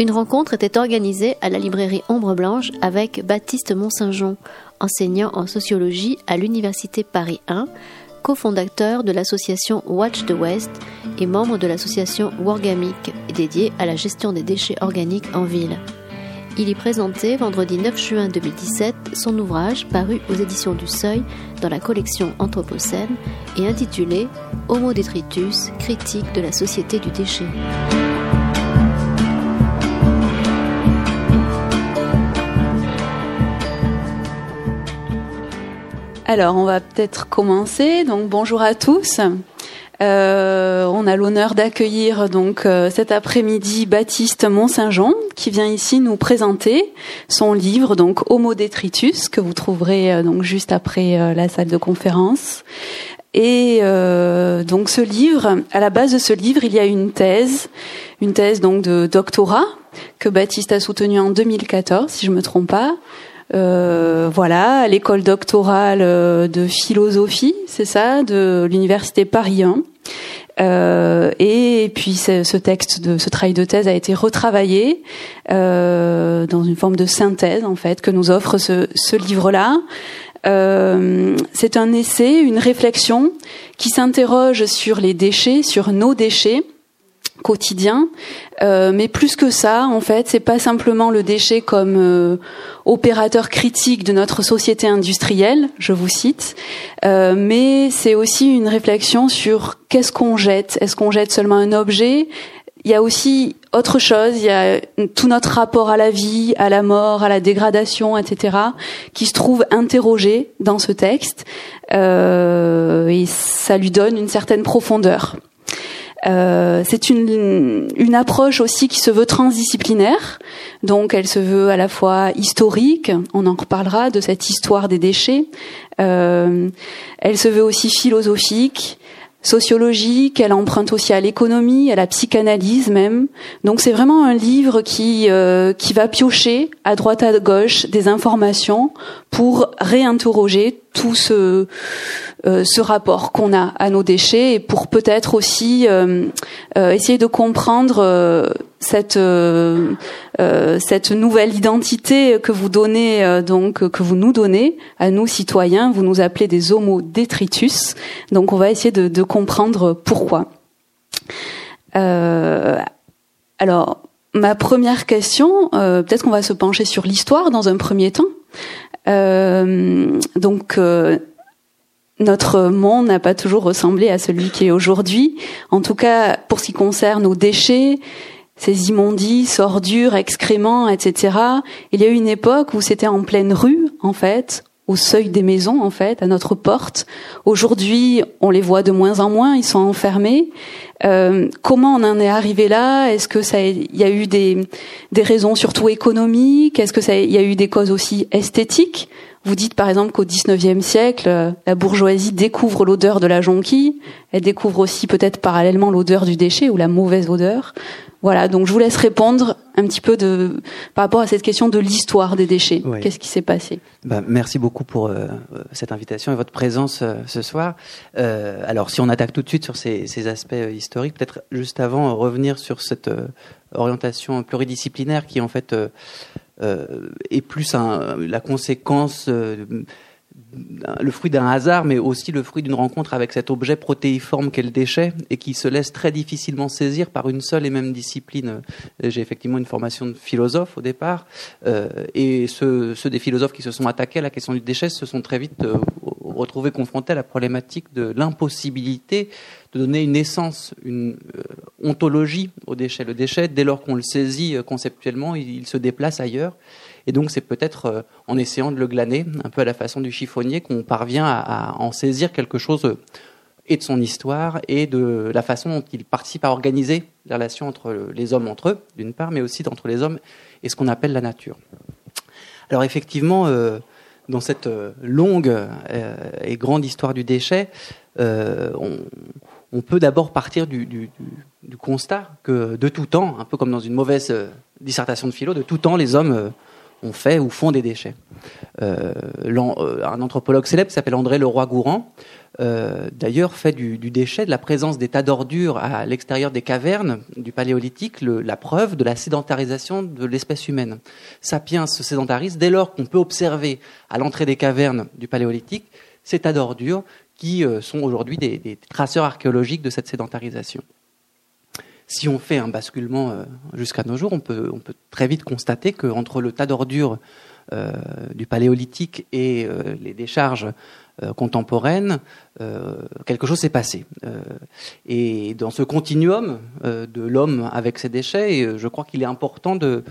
Une rencontre était organisée à la librairie Ombre Blanche avec Baptiste Mont-Saint-Jean, enseignant en sociologie à l'Université Paris 1, cofondateur de l'association Watch the West et membre de l'association Wargamic, dédiée à la gestion des déchets organiques en ville. Il y présentait vendredi 9 juin 2017 son ouvrage paru aux éditions du Seuil dans la collection Anthropocène et intitulé Homo detritus, critique de la société du déchet. Alors, on va peut-être commencer. Donc, bonjour à tous. Euh, on a l'honneur d'accueillir donc euh, cet après-midi Baptiste Mont-Saint-Jean qui vient ici nous présenter son livre donc Homo detritus que vous trouverez euh, donc juste après la salle de conférence. Et donc ce livre, à la base de ce livre, il y a une thèse, une thèse donc de doctorat que Baptiste a soutenue en 2014, si je me trompe pas, euh, voilà, l'école doctorale euh, de philosophie, c'est ça, de l'université Paris 1. Euh, et puis ce texte de ce travail de thèse a été retravaillé euh, dans une forme de synthèse en fait que nous offre ce, livre-là. C'est un essai, une réflexion qui s'interroge sur les déchets, sur nos déchets, quotidien. Euh, mais plus que ça, en fait, c'est pas simplement le déchet comme euh, opérateur critique de notre société industrielle, je vous cite, euh, mais c'est aussi une réflexion sur qu'est-ce qu'on jette. Est-ce qu'on jette seulement un objet? Il y a aussi autre chose. Il y a tout notre rapport à la vie, à la mort, à la dégradation, etc., qui se trouve interrogé dans ce texte, et ça lui donne une certaine profondeur. Euh, c'est une, une approche aussi qui se veut transdisciplinaire, donc elle se veut à la fois historique, on en reparlera de cette histoire des déchets, euh, elle se veut aussi philosophique, sociologique, elle emprunte aussi à l'économie, à la psychanalyse même. Donc c'est vraiment un livre qui euh, qui va piocher à droite à gauche des informations pour réinterroger tout ce euh, ce rapport qu'on a à nos déchets et pour peut-être aussi euh, euh, essayer de comprendre cette cette nouvelle identité que vous donnez donc que vous nous donnez à nous citoyens. Vous nous appelez des homo detritus donc on va essayer de, de comprendre pourquoi. Alors ma première question peut-être qu'on va se pencher sur l'histoire dans un premier temps. Donc notre monde n'a pas toujours ressemblé à celui qui est aujourd'hui. En tout cas, pour ce qui concerne nos déchets, ces immondices, ordures, excréments, etc. Il y a eu une époque où c'était en pleine rue, en fait, au seuil des maisons, en fait, à notre porte. Aujourd'hui, on les voit de moins en moins, ils sont enfermés. Euh, comment on en est arrivé là? Est-ce que ça, il y a eu des, des raisons surtout économiques? Est-ce que ça, il y a eu des causes aussi esthétiques? Vous dites par exemple qu'au XIXe siècle, euh, la bourgeoisie découvre l'odeur de la jonquille, elle découvre aussi peut-être parallèlement l'odeur du déchet ou la mauvaise odeur. Voilà, donc je vous laisse répondre un petit peu de par rapport à cette question de l'histoire des déchets. Qu'est-ce qui s'est passé? Bah, Merci beaucoup pour euh, cette invitation et votre présence euh, ce soir. Euh, alors, si on attaque tout de suite sur ces, ces aspects historiques, peut-être juste avant revenir sur cette orientation pluridisciplinaire qui en fait euh, est plus un, la conséquence euh, le fruit d'un hasard, mais aussi le fruit d'une rencontre avec cet objet protéiforme qu'est le déchet et qui se laisse très difficilement saisir par une seule et même discipline. J'ai effectivement une formation de philosophe au départ, euh, et ceux, des philosophes qui se sont attaqués à la question du déchet se sont très vite euh, retrouvés confrontés à la problématique de l'impossibilité de donner une essence, une euh, ontologie au déchet. Le déchet, dès lors qu'on le saisit conceptuellement, il se déplace ailleurs. Et donc c'est peut-être euh, en essayant de le glaner, un peu à la façon du chiffonnier, qu'on parvient à, en saisir quelque chose euh, et de son histoire et de la façon dont il participe à organiser les relations entre les hommes entre eux, d'une part, mais aussi entre les hommes et ce qu'on appelle la nature. Alors effectivement, euh, dans cette longue et grande histoire du déchet, on, peut d'abord partir du, constat que de tout temps, un peu comme dans une mauvaise dissertation de philo, de tout temps, les hommes on fait ou font des déchets. Euh, euh, un anthropologue célèbre s'appelle André Leroy-Gourand d'ailleurs fait du, déchet, de la présence des tas d'ordures à l'extérieur des cavernes du paléolithique, la preuve de la sédentarisation de l'espèce humaine. Sapiens se sédentarise dès lors qu'on peut observer à l'entrée des cavernes du paléolithique ces tas d'ordures qui sont aujourd'hui des, traceurs archéologiques de cette sédentarisation. Si on fait un basculement jusqu'à nos jours, on peut, très vite constater qu'entre le tas d'ordures euh, du paléolithique et euh, les décharges euh, contemporaines, quelque chose s'est passé. et dans ce continuum de l'homme avec ses déchets, je crois qu'il est important de,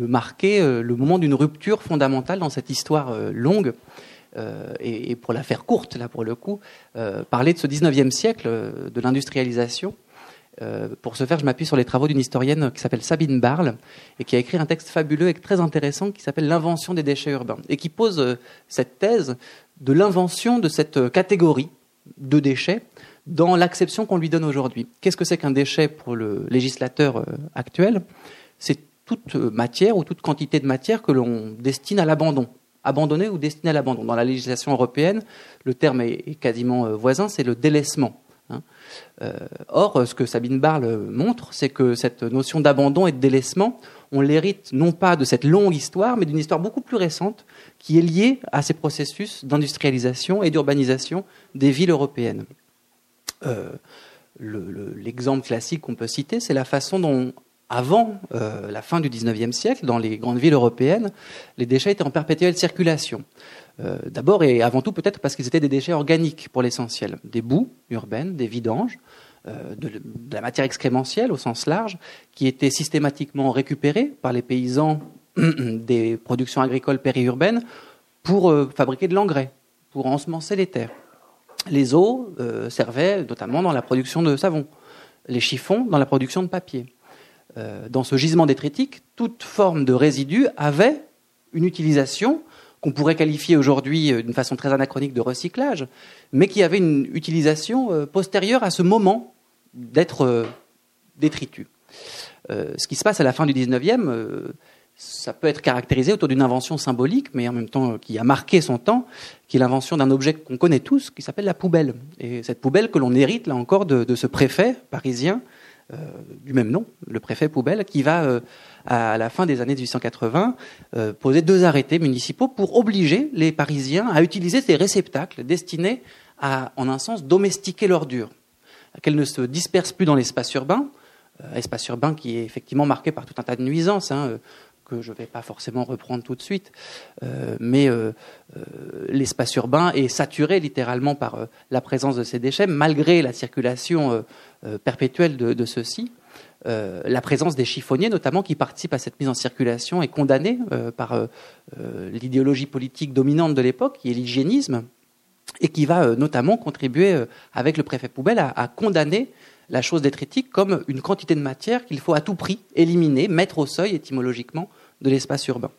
marquer le moment d'une rupture fondamentale dans cette histoire longue. et, et, pour la faire courte, là pour le coup, parler de ce 19e siècle de l'industrialisation euh, pour ce faire, je m'appuie sur les travaux d'une historienne qui s'appelle Sabine Barle et qui a écrit un texte fabuleux et très intéressant qui s'appelle L'invention des déchets urbains et qui pose euh, cette thèse de l'invention de cette euh, catégorie de déchets dans l'acception qu'on lui donne aujourd'hui. Qu'est-ce que c'est qu'un déchet pour le législateur actuel? C'est toute matière ou toute quantité de matière que l'on destine à l'abandon. Abandonné ou destiné à l'abandon. Dans la législation européenne, le terme est quasiment voisin, c'est le délaissement. Hein. Euh, or, ce que Sabine Barle montre, c'est que cette notion d'abandon et de délaissement, on l'hérite non pas de cette longue histoire, mais d'une histoire beaucoup plus récente qui est liée à ces processus d'industrialisation et d'urbanisation des villes européennes. Euh, l'exemple classique qu'on peut citer, c'est la façon dont, avant euh, la fin du XIXe siècle, dans les grandes villes européennes, les déchets étaient en perpétuelle circulation. Euh, d'abord et avant tout peut-être parce qu'ils étaient des déchets organiques pour l'essentiel, des boues urbaines, des vidanges, euh, de, la matière excrémentielle au sens large, qui étaient systématiquement récupérés par les paysans des productions agricoles périurbaines pour euh, fabriquer de l'engrais, pour ensemencer les terres. Les eaux servaient notamment dans la production de savon, les chiffons dans la production de papier. Dans ce gisement détritique, toute forme de résidu avait une utilisation qu'on pourrait qualifier aujourd'hui euh, d'une façon très anachronique de recyclage, mais qui avait une utilisation euh, postérieure à ce moment d'être euh, détritus. ce qui se passe à la fin du 19e, ça peut être caractérisé autour d'une invention symbolique, mais en même temps qui a marqué son temps, qui est l'invention d'un objet qu'on connaît tous, qui s'appelle la poubelle. Et cette poubelle que l'on hérite, là encore, de ce préfet parisien, du même nom, le préfet poubelle, qui va à la fin des années 1880, euh, poser deux arrêtés municipaux pour obliger les Parisiens à utiliser ces réceptacles destinés à, en un sens, domestiquer l'ordure, qu'elle ne se disperse plus dans l'espace urbain, euh, espace urbain qui est effectivement marqué par tout un tas de nuisances, hein, euh, que je ne vais pas forcément reprendre tout de suite, euh, mais euh, euh, l'espace urbain est saturé littéralement par la présence de ces déchets, malgré la circulation perpétuelle de, ceux-ci. La présence des chiffonniers, notamment, qui participent à cette mise en circulation, est condamnée par l'idéologie politique dominante de l'époque, qui est l'hygiénisme, et qui va notamment contribuer, avec le préfet Poubelle, à, condamner la chose détritique comme une quantité de matière qu'il faut à tout prix éliminer, mettre au seuil étymologiquement de l'espace urbain.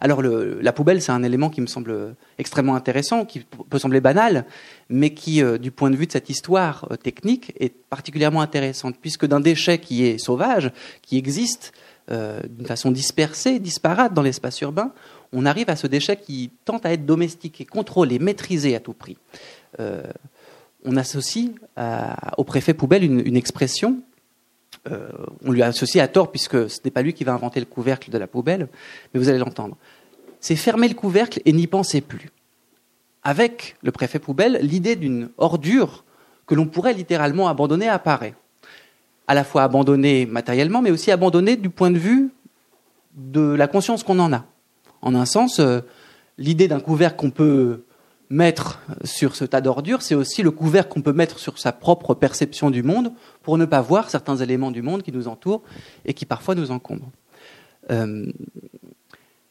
Alors la poubelle, c'est un élément qui me semble extrêmement intéressant, qui peut sembler banal, mais qui, euh, du point de vue de cette histoire euh, technique, est particulièrement intéressante, puisque d'un déchet qui est sauvage, qui existe euh, d'une façon dispersée, disparate dans l'espace urbain, on arrive à ce déchet qui tente à être domestiqué, contrôlé, maîtrisé à tout prix. On associe au préfet poubelle une expression euh, on lui a associé à tort puisque ce n'est pas lui qui va inventer le couvercle de la poubelle, mais vous allez l'entendre. C'est fermer le couvercle et n'y penser plus. Avec le préfet poubelle, l'idée d'une ordure que l'on pourrait littéralement abandonner apparaît. À la fois abandonnée matériellement, mais aussi abandonnée du point de vue de la conscience qu'on en a. En un sens, euh, l'idée d'un couvercle qu'on peut mettre sur ce tas d'ordures, c'est aussi le couvercle qu'on peut mettre sur sa propre perception du monde pour ne pas voir certains éléments du monde qui nous entourent et qui parfois nous encombrent. Euh,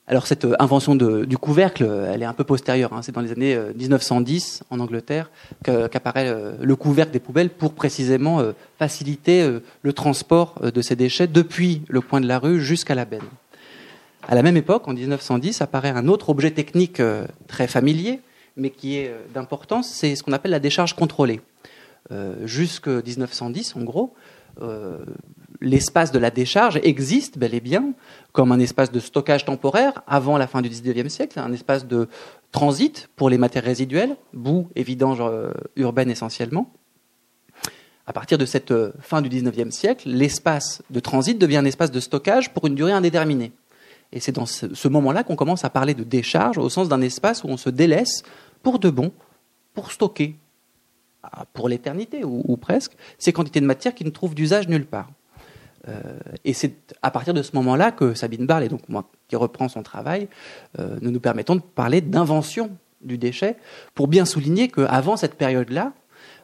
alors cette invention du couvercle, elle est un peu postérieure. Hein. C'est dans les années 1910 euh, en Angleterre qu'apparaît euh, le couvercle des poubelles pour précisément faciliter le transport de ces déchets depuis le coin de la rue jusqu'à la benne. À la même époque, en 1910, apparaît un autre objet technique très familier, mais qui est euh, d'importance, c'est ce qu'on appelle la décharge contrôlée. Euh, Jusque 1910, en gros, euh, l'espace de la décharge existe bel et bien comme un espace de stockage temporaire avant la fin du XIXe siècle, un espace de transit pour les matières résiduelles, boue et vidange urbaine essentiellement. À partir de cette fin du XIXe siècle, l'espace de transit devient un espace de stockage pour une durée indéterminée. Et c'est dans ce, moment-là qu'on commence à parler de décharge au sens d'un espace où on se délaisse pour de bon, pour stocker, ah, pour l'éternité ou, presque, ces quantités de matière qui ne trouvent d'usage nulle part. Euh, et c'est à partir de ce moment-là que Sabine Barle, donc moi qui reprend son travail, euh, nous nous permettons de parler d'invention du déchet pour bien souligner qu'avant cette période-là,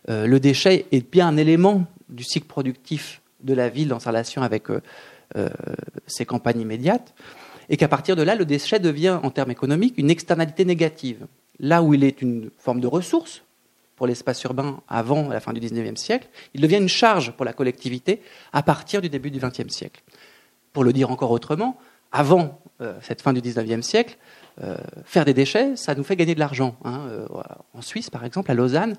euh, le déchet est bien un élément du cycle productif de la ville dans sa relation avec ses campagnes immédiates, et qu'à partir de là, le déchet devient, en termes économiques, une externalité négative. Là où il est une forme de ressource pour l'espace urbain avant la fin du XIXe siècle, il devient une charge pour la collectivité à partir du début du XXe siècle. Pour le dire encore autrement, avant euh, cette fin du XIXe siècle, euh, faire des déchets, ça nous fait gagner de l'argent. Hein. Euh, en Suisse, par exemple, à Lausanne,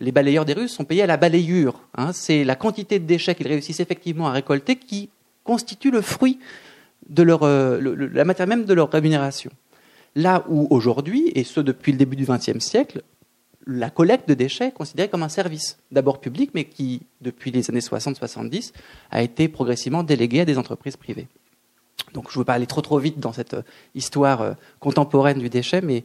les balayeurs des rues sont payés à la balayure. Hein. C'est la quantité de déchets qu'ils réussissent effectivement à récolter qui constitue le fruit de leur, la matière même de leur rémunération. Là où aujourd'hui, et ce depuis le début du XXe siècle, la collecte de déchets est considérée comme un service, d'abord public, mais qui, depuis les années 60-70, a été progressivement délégué à des entreprises privées. Donc je ne veux pas aller trop trop vite dans cette euh, histoire euh, contemporaine du déchet, mais,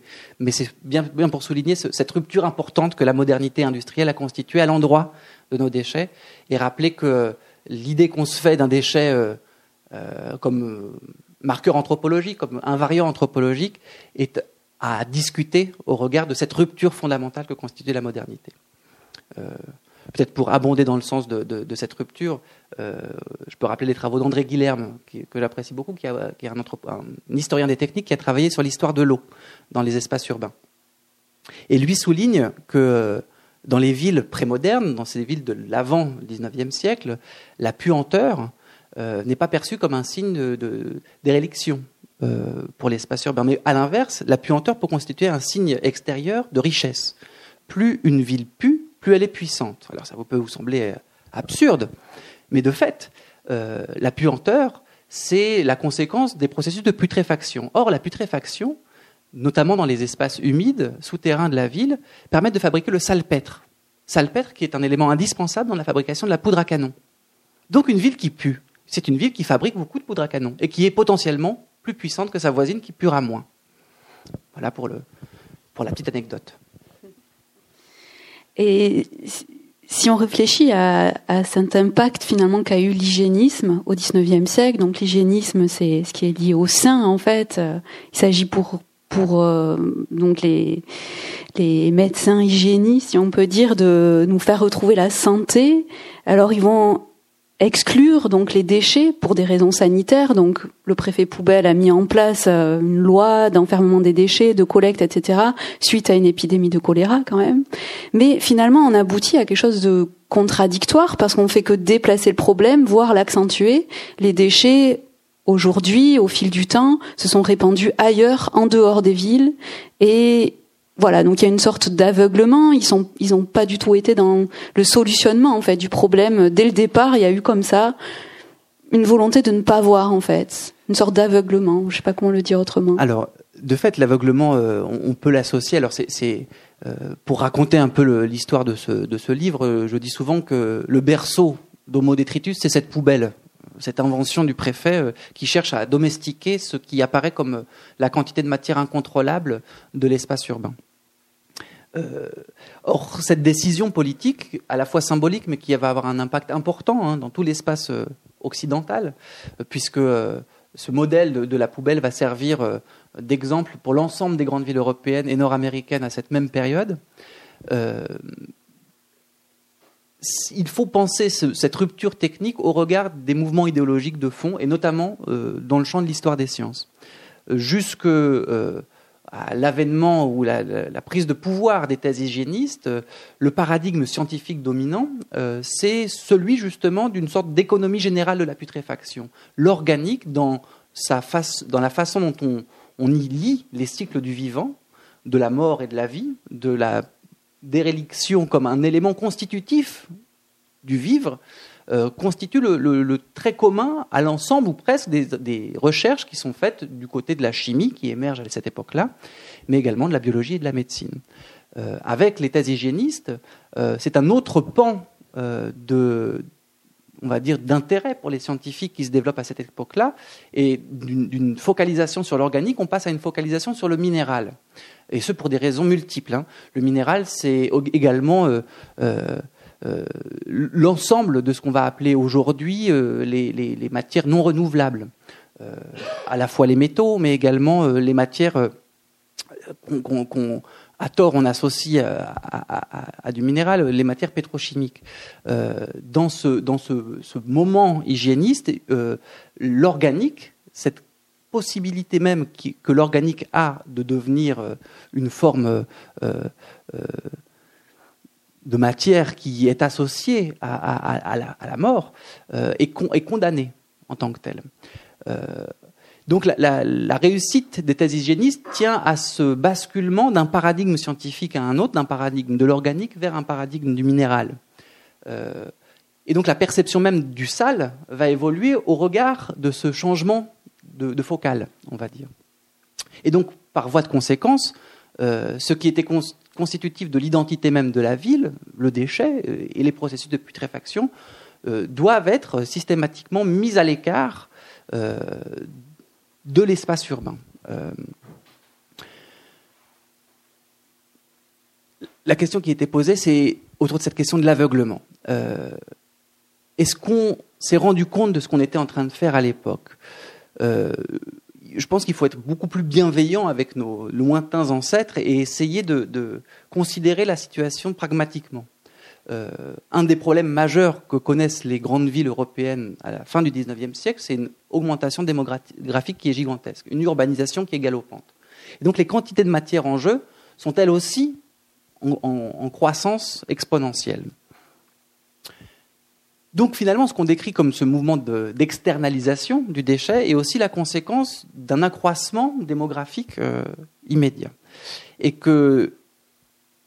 c'est bien, pour souligner cette rupture importante que la modernité industrielle a constituée à l'endroit de nos déchets, et rappeler que l'idée qu'on se fait d'un déchet euh, comme marqueur anthropologique, comme invariant anthropologique, est à discuter au regard de cette rupture fondamentale que constitue la modernité. Euh, peut-être pour abonder dans le sens de, cette rupture, euh, je peux rappeler les travaux d'André Guilherme, que j'apprécie beaucoup, qui, est un, historien des techniques qui a travaillé sur l'histoire de l'eau dans les espaces urbains. Et lui souligne que dans les villes prémodernes, dans ces villes de l'avant 19e siècle, la puanteur euh, n'est pas perçue comme un signe de, d'éréliction. Euh, pour l'espace urbain. Mais à l'inverse, la puanteur peut constituer un signe extérieur de richesse. Plus une ville pue, plus elle est puissante. Alors ça peut vous sembler euh, absurde, mais de fait, la puanteur, c'est la conséquence des processus de putréfaction. Or, la putréfaction, notamment dans les espaces humides, souterrains de la ville, permet de fabriquer le salpêtre. Salpêtre qui est un élément indispensable dans la fabrication de la poudre à canon. Donc une ville qui pue, c'est une ville qui fabrique beaucoup de poudre à canon et qui est potentiellement plus puissante que sa voisine qui pura moins. Voilà pour, le, pour la petite anecdote. Et si on réfléchit à, cet impact finalement qu'a eu l'hygiénisme au XIXe siècle, donc l'hygiénisme c'est ce qui est lié au sein en fait. Il s'agit pour pour euh, donc les les médecins hygiénistes, si on peut dire, de nous faire retrouver la santé. Alors ils vont exclure donc les déchets pour des raisons sanitaires. Donc le préfet poubelle a mis en place euh, une loi d'enfermement des déchets, de collecte, etc. suite à une épidémie de choléra quand même. Mais finalement, on aboutit à quelque chose de contradictoire parce qu'on fait que déplacer le problème, voire l'accentuer. Les déchets aujourd'hui, au fil du temps, se sont répandus ailleurs, en dehors des villes, et voilà, donc il y a une sorte d'aveuglement. Ils sont, ils ont pas du tout été dans le solutionnement en fait du problème dès le départ. Il y a eu comme ça une volonté de ne pas voir en fait, une sorte d'aveuglement. Je sais pas comment le dire autrement. Alors, de fait, l'aveuglement, euh, on, peut l'associer. Alors, c'est euh, pour raconter un peu l'histoire de ce, de ce livre. Euh, je dis souvent que le berceau d'Homo detritus, c'est cette poubelle cette invention du préfet qui cherche à domestiquer ce qui apparaît comme la quantité de matière incontrôlable de l'espace urbain. Euh, or, cette décision politique, à la fois symbolique, mais qui va avoir un impact important hein, dans tout l'espace euh, occidental, euh, puisque ce modèle de, la poubelle va servir d'exemple pour l'ensemble des grandes villes européennes et nord-américaines à cette même période. il faut penser cette rupture technique au regard des mouvements idéologiques de fond, et notamment dans le champ de l'histoire des sciences. Jusque à l'avènement ou la, prise de pouvoir des thèses hygiénistes, euh, le paradigme scientifique dominant, euh, c'est celui justement d'une sorte d'économie générale de la putréfaction. L'organique, dans, dans la façon dont on, on, y lit les cycles du vivant, de la mort et de la vie, de la déréliction comme un élément constitutif du vivre euh, constitue le, trait commun à l'ensemble ou presque des, recherches qui sont faites du côté de la chimie qui émerge à cette époque-là, mais également de la biologie et de la médecine. Euh, avec les thèses hygiénistes, euh, c'est un autre pan de, on va dire, d'intérêt pour les scientifiques qui se développent à cette époque-là, et d'une focalisation sur l'organique, on passe à une focalisation sur le minéral. Et ce pour des raisons multiples. Hein. Le minéral, c'est également euh, l'ensemble de ce qu'on va appeler aujourd'hui euh, les, matières non renouvelables, euh, à la fois les métaux, mais également les matières qu'on à tort on associe à, du minéral les matières pétrochimiques. dans ce, dans ce, moment hygiéniste, l'organique, cette possibilité même que l'organique a de devenir une forme de matière qui est associée à, la, mort euh, est, condamnée en tant que telle. Euh, donc la, réussite des thèses hygiénistes tient à ce basculement d'un paradigme scientifique à un autre, d'un paradigme de l'organique vers un paradigme du minéral. Euh, et donc la perception même du sale va évoluer au regard de ce changement de, de focal, on va dire. Et donc, par voie de conséquence, ce qui était constitutif de l'identité même de la ville, le déchet euh, et les processus de putréfaction, euh, doivent être systématiquement mis à l'écart euh, de l'espace urbain. la question qui était posée, c'est autour de cette question de l'aveuglement. Est-ce qu'on s'est rendu compte de ce qu'on était en train de faire à l'époque? Je pense qu'il faut être beaucoup plus bienveillant avec nos lointains ancêtres et essayer de, considérer la situation pragmatiquement. Euh, un des problèmes majeurs que connaissent les grandes villes européennes à la fin du XIXe siècle, c'est une augmentation démographique qui est gigantesque, une urbanisation qui est galopante. Donc les quantités de matière en jeu sont elles aussi en croissance exponentielle. Donc finalement, ce qu'on décrit comme ce mouvement d'externalisation du déchet est aussi la conséquence d'un accroissement démographique euh, immédiat. Et que,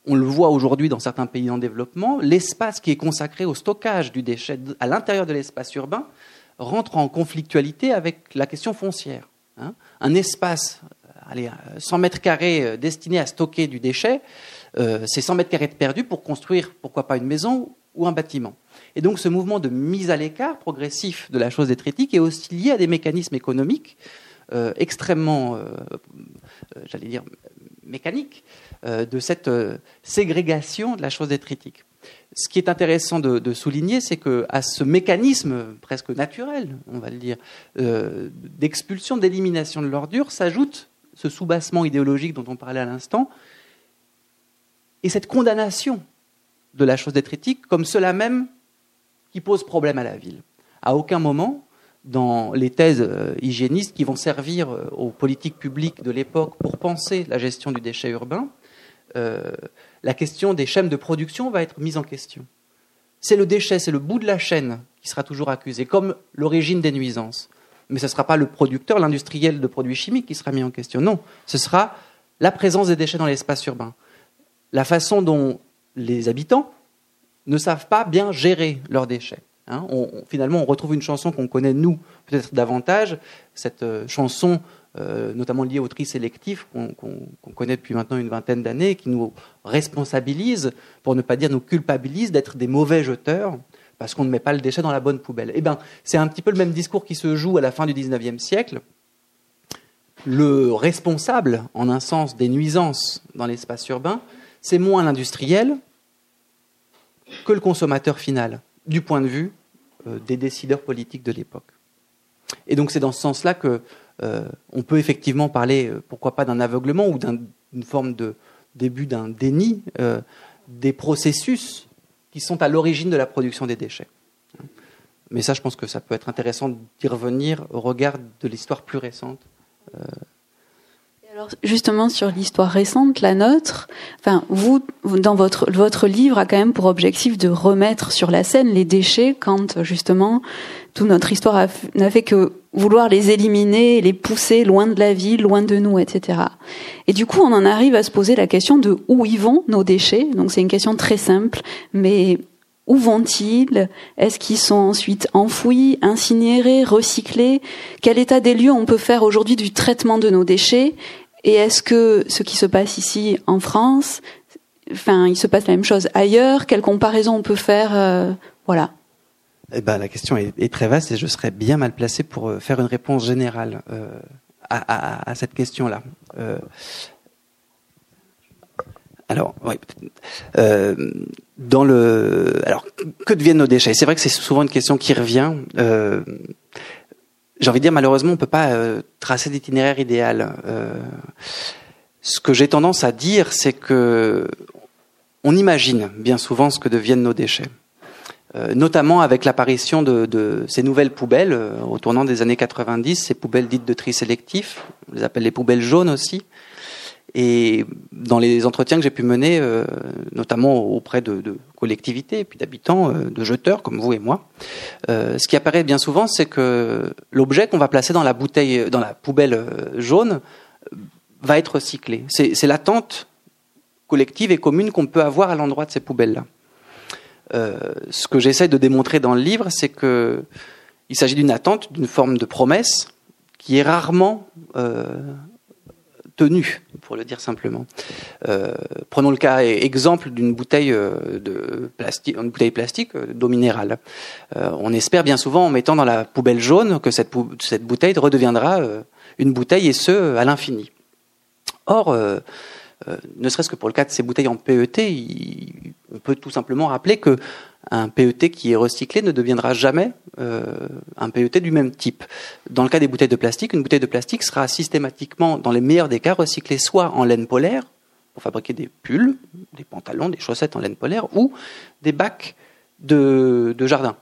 on le voit aujourd'hui dans certains pays en développement, l'espace qui est consacré au stockage du déchet à l'intérieur de l'espace urbain rentre en conflictualité avec la question foncière. Hein. Un espace, allez, 100 mètres carrés euh, destiné à stocker du déchet, euh, c'est 100 mètres carrés de perdu pour construire, pourquoi pas une maison ou un bâtiment. Et donc ce mouvement de mise à l'écart progressif de la chose détritique est aussi lié à des mécanismes économiques euh, extrêmement, euh, euh, j'allais dire, mécaniques de cette ségrégation de la chose détritique. Ce qui est intéressant de, souligner, c'est que à ce mécanisme presque naturel, on va le dire, d'expulsion, d'élimination de l'ordure, s'ajoute ce soubassement idéologique dont on parlait à l'instant, et cette condamnation de la chose détritique comme cela même qui pose problème à la ville. À aucun moment, dans les thèses euh, hygiénistes qui vont servir euh, aux politiques publiques de l'époque pour penser la gestion du déchet urbain, euh, la question des chaînes de production va être mise en question. C'est le déchet, c'est le bout de la chaîne qui sera toujours accusé, comme l'origine des nuisances. Mais ce ne sera pas le producteur, l'industriel de produits chimiques qui sera mis en question. Non, ce sera la présence des déchets dans l'espace urbain. La façon dont les habitants ne savent pas bien gérer leurs déchets. Hein. finalement, on retrouve une chanson qu'on connaît, nous, peut-être davantage, cette euh, chanson euh, notamment liée au tri sélectif qu'on connaît depuis maintenant une vingtaine d'années, qui nous responsabilise, pour ne pas dire nous culpabilise d'être des mauvais jeteurs, parce qu'on ne met pas le déchet dans la bonne poubelle. Eh bien, c'est un petit peu le même discours qui se joue à la fin du XIXe siècle. Le responsable, en un sens, des nuisances dans l'espace urbain, c'est moins l'industriel que le consommateur final, du point de vue euh, des décideurs politiques de l'époque. Et donc c'est dans ce sens-là que euh, on peut effectivement parler, euh, pourquoi pas, d'un aveuglement ou d'une forme de début d'un déni des processus qui sont à l'origine de la production des déchets. Mais ça, je pense que ça peut être intéressant d'y revenir au regard de l'histoire plus récente alors justement sur l'histoire récente, la nôtre, enfin vous dans votre votre livre a quand même pour objectif de remettre sur la scène les déchets quand justement toute notre histoire n'a fait que vouloir les éliminer, les pousser loin de la ville, loin de nous, etc. Et du coup, on en arrive à se poser la question de où y vont nos déchets. Donc c'est une question très simple, mais où vont-ils? Est-ce qu'ils sont ensuite enfouis, incinérés, recyclés? Quel état des lieux on peut faire aujourd'hui du traitement de nos déchets? Et est-ce que ce qui se passe ici en France, enfin, il se passe la même chose ailleurs? Quelle comparaison on peut faire euh, Voilà. Eh ben, la question est, très vaste et je serais bien mal placé pour euh, faire une réponse générale euh, à, cette question-là. alors, oui. alors, que deviennent nos déchets? C'est vrai que c'est souvent une question qui revient. J'ai envie de dire, malheureusement, on peut pas tracer d'itinéraire idéal. ce que j'ai tendance à dire, c'est que on imagine bien souvent ce que deviennent nos déchets. Euh, notamment avec l'apparition de, ces nouvelles poubelles euh, au tournant des années 90, ces poubelles dites de tri sélectif, on les appelle les poubelles jaunes aussi. Et dans les entretiens que j'ai pu mener, euh, notamment auprès de collectivités puis d'habitants, de jeteurs comme vous et moi, ce qui apparaît bien souvent, c'est que l'objet qu'on va placer dans la bouteille, dans la poubelle jaune, va être recyclé. C'est l'attente collective et commune qu'on peut avoir à l'endroit de ces poubelles-là. Euh, ce que j'essaie de démontrer dans le livre, c'est que il s'agit d'une attente, d'une forme de promesse qui est rarement euh, tenue, pour le dire simplement. Euh, prenons le cas exemple d'une bouteille de plastique, une bouteille plastique d'eau minérale. on espère bien souvent, en mettant dans la poubelle jaune, que cette, bouteille redeviendra une bouteille et ce à l'infini. Or, euh, ne serait-ce que pour le cas de ces bouteilles en PET, on peut tout simplement rappeler que un PET qui est recyclé ne deviendra jamais euh, un PET du même type. Dans le cas des bouteilles de plastique, une bouteille de plastique sera systématiquement, dans les meilleurs des cas, recyclée soit en laine polaire, pour fabriquer des pulls, des pantalons, des chaussettes en laine polaire, ou des bacs de jardin.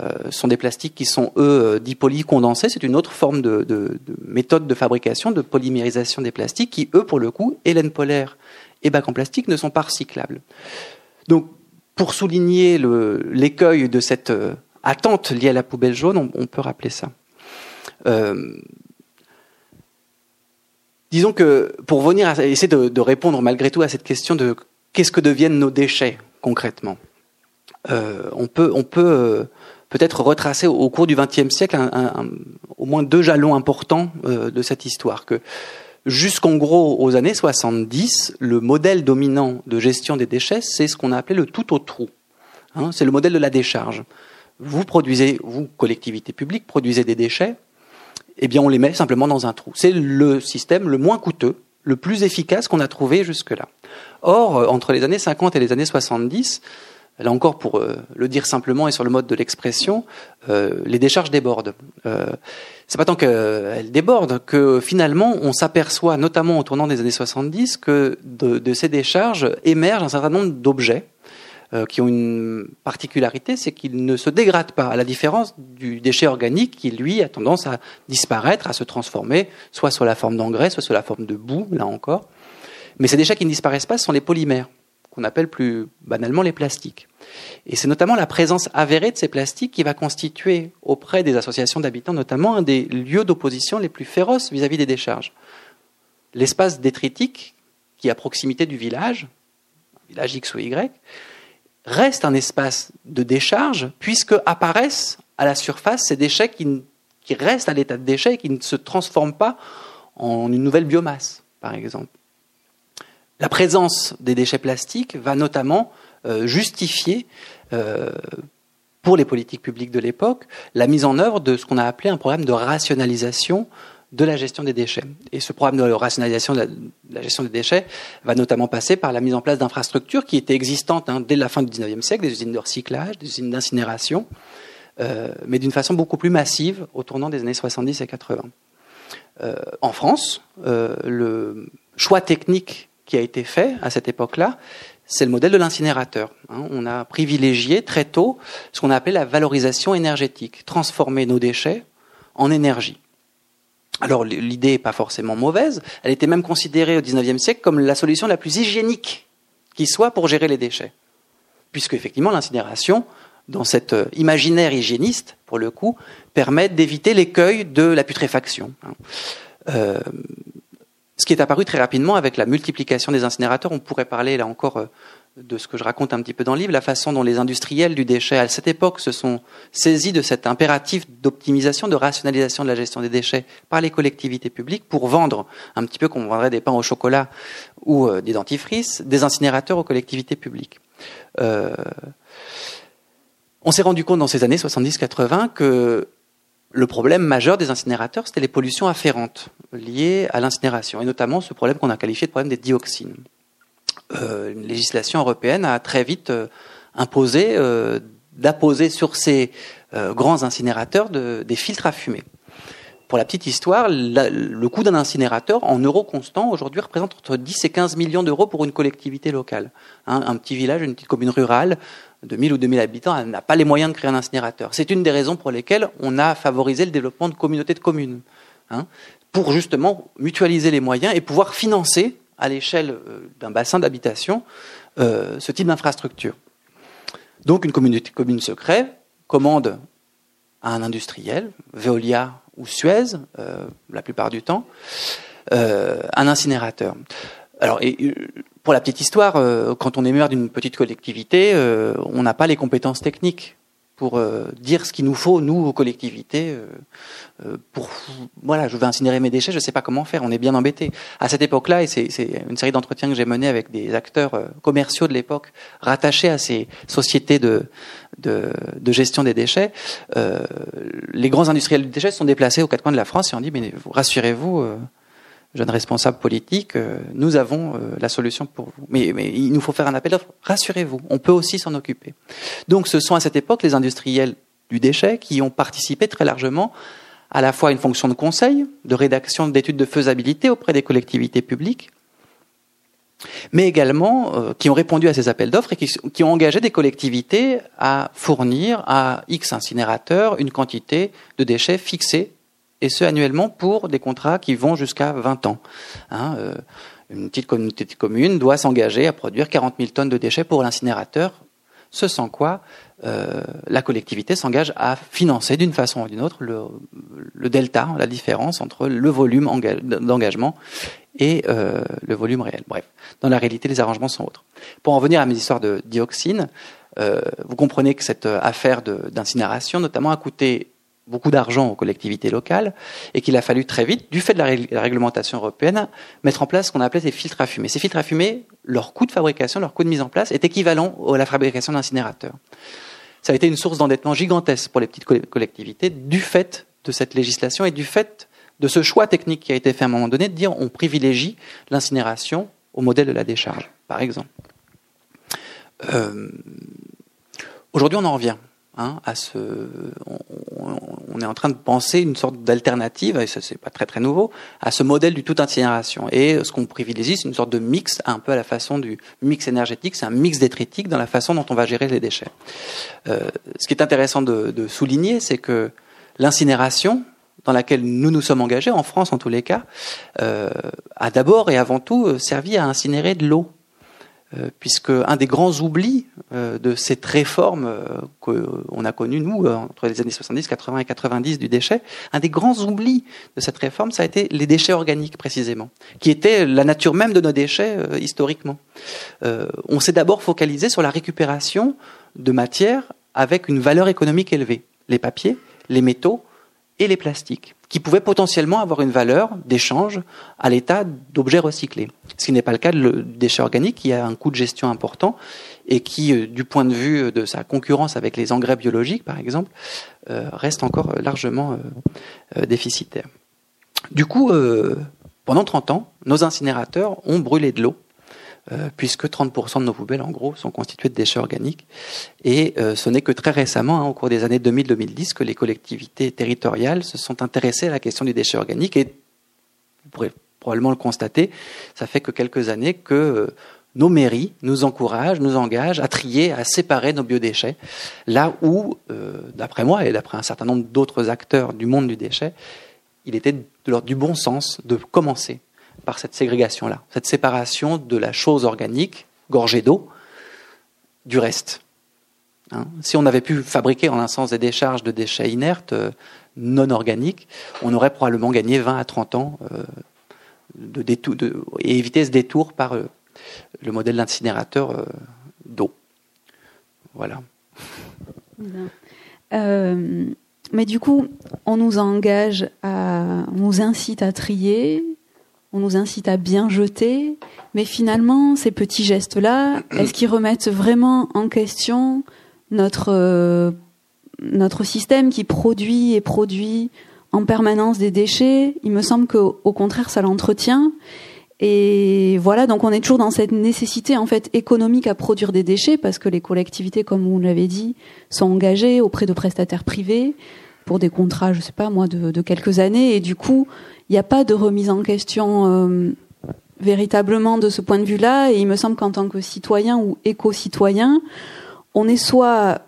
Euh, sont des plastiques qui sont, eux, dipoli condensés. C'est une autre forme de, méthode de fabrication, de polymérisation des plastiques, qui, eux, pour le coup, hélène polaire et bac en plastique ne sont pas recyclables. Donc, pour souligner l'écueil de cette euh, attente liée à la poubelle jaune, on, peut rappeler ça. Euh, disons que pour venir à, essayer de, répondre malgré tout à cette question de qu'est-ce que deviennent nos déchets concrètement, on peut, on peut peut-être retracer au cours du XXe siècle au moins deux jalons importants euh, de cette histoire. Que jusqu'en gros aux années 70, le modèle dominant de gestion des déchets, c'est ce qu'on a appelé le tout au trou. Hein, c'est le modèle de la décharge. Vous produisez, vous, collectivité publique, produisez des déchets, eh bien on les met simplement dans un trou. C'est le système le moins coûteux, le plus efficace qu'on a trouvé jusque-là. Or, euh, entre les années 50 et les années 70, Là encore, pour euh, le dire simplement et sur le mode de l'expression, euh, les décharges débordent. Euh, c'est pas tant qu'elles débordent que finalement on s'aperçoit, notamment au tournant des années 70, que de, ces décharges émergent un certain nombre d'objets euh, qui ont une particularité, c'est qu'ils ne se dégradent pas, à la différence du déchet organique qui, lui, a tendance à disparaître, à se transformer, soit sous la forme d'engrais, soit sous la forme de boue, là encore. Mais ces déchets qui ne disparaissent pas ce sont les polymères qu'on appelle plus banalement les plastiques. Et c'est notamment la présence avérée de ces plastiques qui va constituer auprès des associations d'habitants notamment un des lieux d'opposition les plus féroces vis-à-vis des décharges. L'espace détritique, qui est à proximité du village, village X ou Y, reste un espace de décharge puisque apparaissent à la surface ces déchets qui, qui restent à l'état de déchets et qui ne se transforment pas en une nouvelle biomasse, par exemple. La présence des déchets plastiques va notamment euh, justifier, euh, pour les politiques publiques de l'époque, la mise en œuvre de ce qu'on a appelé un programme de rationalisation de la gestion des déchets. Et ce programme de rationalisation de la, gestion des déchets va notamment passer par la mise en place d'infrastructures qui étaient existantes hein, dès la fin du XIXe siècle, des usines de recyclage, des usines d'incinération, euh, mais d'une façon beaucoup plus massive au tournant des années 70 et 80. en France, le choix technique qui a été fait à cette époque-là, c'est le modèle de l'incinérateur. Hein. On a privilégié très tôt ce qu'on a appelé la valorisation énergétique, transformer nos déchets en énergie. Alors l'idée n'est pas forcément mauvaise, elle était même considérée au XIXe siècle comme la solution la plus hygiénique qui soit pour gérer les déchets. Puisque effectivement l'incinération, dans cet euh, imaginaire hygiéniste, pour le coup, permet d'éviter l'écueil de la putréfaction. Hein. Euh, ce qui est apparu très rapidement avec la multiplication des incinérateurs. On pourrait parler là encore euh, de ce que je raconte un petit peu dans le livre, la façon dont les industriels du déchet à cette époque se sont saisis de cet impératif d'optimisation, de rationalisation de la gestion des déchets par les collectivités publiques pour vendre, un petit peu comme on vendrait des pains au chocolat ou euh, des dentifrices, des incinérateurs aux collectivités publiques. Euh, on s'est rendu compte dans ces années 70-80 que le problème majeur des incinérateurs, c'était les pollutions afférentes liées à l'incinération, et notamment ce problème qu'on a qualifié de problème des dioxines. Euh, une législation européenne a très vite euh, imposé euh, d'apposer sur ces grands incinérateurs des filtres à fumée. Pour la petite histoire, le coût d'un incinérateur en euros constants aujourd'hui représente entre 10 et 15 millions d'euros pour une collectivité locale. Hein, un petit village, une petite commune rurale de 1000 ou 2000 habitants n'a pas les moyens de créer un incinérateur. C'est une des raisons pour lesquelles on a favorisé le développement de communautés de communes, hein, pour justement mutualiser les moyens et pouvoir financer à l'échelle euh, d'un bassin d'habitation euh, ce type d'infrastructure. Donc une communauté commune secret commande à un industriel, Veolia ou Suez, euh, la plupart du temps, un incinérateur. Alors, pour la petite histoire, quand on est maire d'une petite collectivité, on n'a pas les compétences techniques pour euh, dire ce qu'il nous faut, nous, aux collectivités, euh, euh, pour, voilà, je veux incinérer mes déchets, je ne sais pas comment faire, on est bien embêté. À cette époque-là, et c'est une série d'entretiens que j'ai menés avec des acteurs commerciaux de l'époque, rattachés à ces sociétés de, de, de gestion des déchets, les grands industriels du déchet se sont déplacés aux quatre coins de la France et ont dit, mais rassurez-vous, jeunes responsables politiques, euh, nous avons euh, la solution pour vous. Mais, il nous faut faire un appel d'offres. Rassurez-vous, on peut aussi s'en occuper. Donc ce sont à cette époque les industriels du déchet qui ont participé très largement à la fois à une fonction de conseil, de rédaction d'études de faisabilité auprès des collectivités publiques, mais également euh, qui ont répondu à ces appels d'offres et qui, qui, ont engagé des collectivités à fournir à X incinérateurs une quantité de déchets fixée et ce annuellement pour des contrats qui vont jusqu'à 20 ans. Hein, euh, une petite communauté de communes doit s'engager à produire 40 000 tonnes de déchets pour l'incinérateur, ce sans quoi euh, la collectivité s'engage à financer d'une façon ou d'une autre le, delta, la différence entre le volume d'engagement et euh, le volume réel. Bref, dans la réalité, les arrangements sont autres. Pour en venir à mes histoires de dioxine, vous comprenez que cette affaire d'incinération, notamment, a coûté beaucoup d'argent aux collectivités locales et qu'il a fallu très vite, du fait de la, réglementation européenne, mettre en place ce qu'on appelait des filtres à fumée. Ces filtres à fumée, leur coût de fabrication, leur coût de mise en place est équivalent à la fabrication d'incinérateurs. Ça a été une source d'endettement gigantesque pour les petites collectivités du fait de cette législation et du fait de ce choix technique qui a été fait à un moment donné de dire on privilégie l'incinération au modèle de la décharge, par exemple. Euh, aujourd'hui, on en revient. Hein, on, est en train de penser une sorte d'alternative, et ça c'est pas très très nouveau, à ce modèle du tout incinération. Et ce qu'on privilégie, c'est une sorte de mix, un peu à la façon du mix énergétique, c'est un mix détritique dans la façon dont on va gérer les déchets. Euh, ce qui est intéressant de, souligner, c'est que l'incinération, dans laquelle nous nous sommes engagés, en France en tous les cas, euh, a d'abord et avant tout servi à incinérer de l'eau. Euh, puisque un des grands oublis euh, de cette réforme euh, qu'on a connue, nous, entre les années 70, 80 et 90 du déchet, un des grands oublis de cette réforme, ça a été les déchets organiques, précisément, qui étaient la nature même de nos déchets historiquement. on s'est d'abord focalisé sur la récupération de matières avec une valeur économique élevée, les papiers, les métaux et les plastiques qui pouvaient potentiellement avoir une valeur d'échange à l'état d'objets recyclés. Ce qui n'est pas le cas du déchet organique, qui a un coût de gestion important et qui, euh, du point de vue de sa concurrence avec les engrais biologiques, par exemple, euh, reste encore largement euh, déficitaire. Du coup, pendant 30 ans, nos incinérateurs ont brûlé de l'eau euh, puisque 30% de nos poubelles, en gros, sont constituées de déchets organiques. Et euh, ce n'est que très récemment, hein, au cours des années 2000-2010, que les collectivités territoriales se sont intéressées à la question du déchet organique. Et vous pourrez probablement le constater, ça fait que quelques années que euh, nos mairies nous encouragent, nous engagent à trier, à séparer nos biodéchets, là où, d'après moi et d'après un certain nombre d'autres acteurs du monde du déchet, il était de l'ordre du bon sens de commencer par cette ségrégation-là, cette séparation de la chose organique, gorgée d'eau, du reste. Hein. si on avait pu fabriquer en un sens des décharges de déchets inertes, euh, non organiques, on aurait probablement gagné 20 à 30 ans euh, de, et évité ce détour par euh, le modèle d'incinérateur d'eau. Voilà. Mais du coup, on nous engage on nous incite à trier, on nous incite à bien jeter, mais finalement, ces petits gestes-là, est-ce qu'ils remettent vraiment en question notre euh, notre système qui produit et produit en permanence des déchets? Il me semble qu'au contraire, ça l'entretient. Et voilà, donc on est toujours dans cette nécessité en fait économique à produire des déchets parce que les collectivités, comme vous l'avez dit, sont engagées auprès de prestataires privés pour des contrats, je sais pas moi, de, quelques années. Et du coup, il n'y a pas de remise en question euh, véritablement de ce point de vue-là. Et il me semble qu'en tant que citoyen ou éco-citoyen, on est soit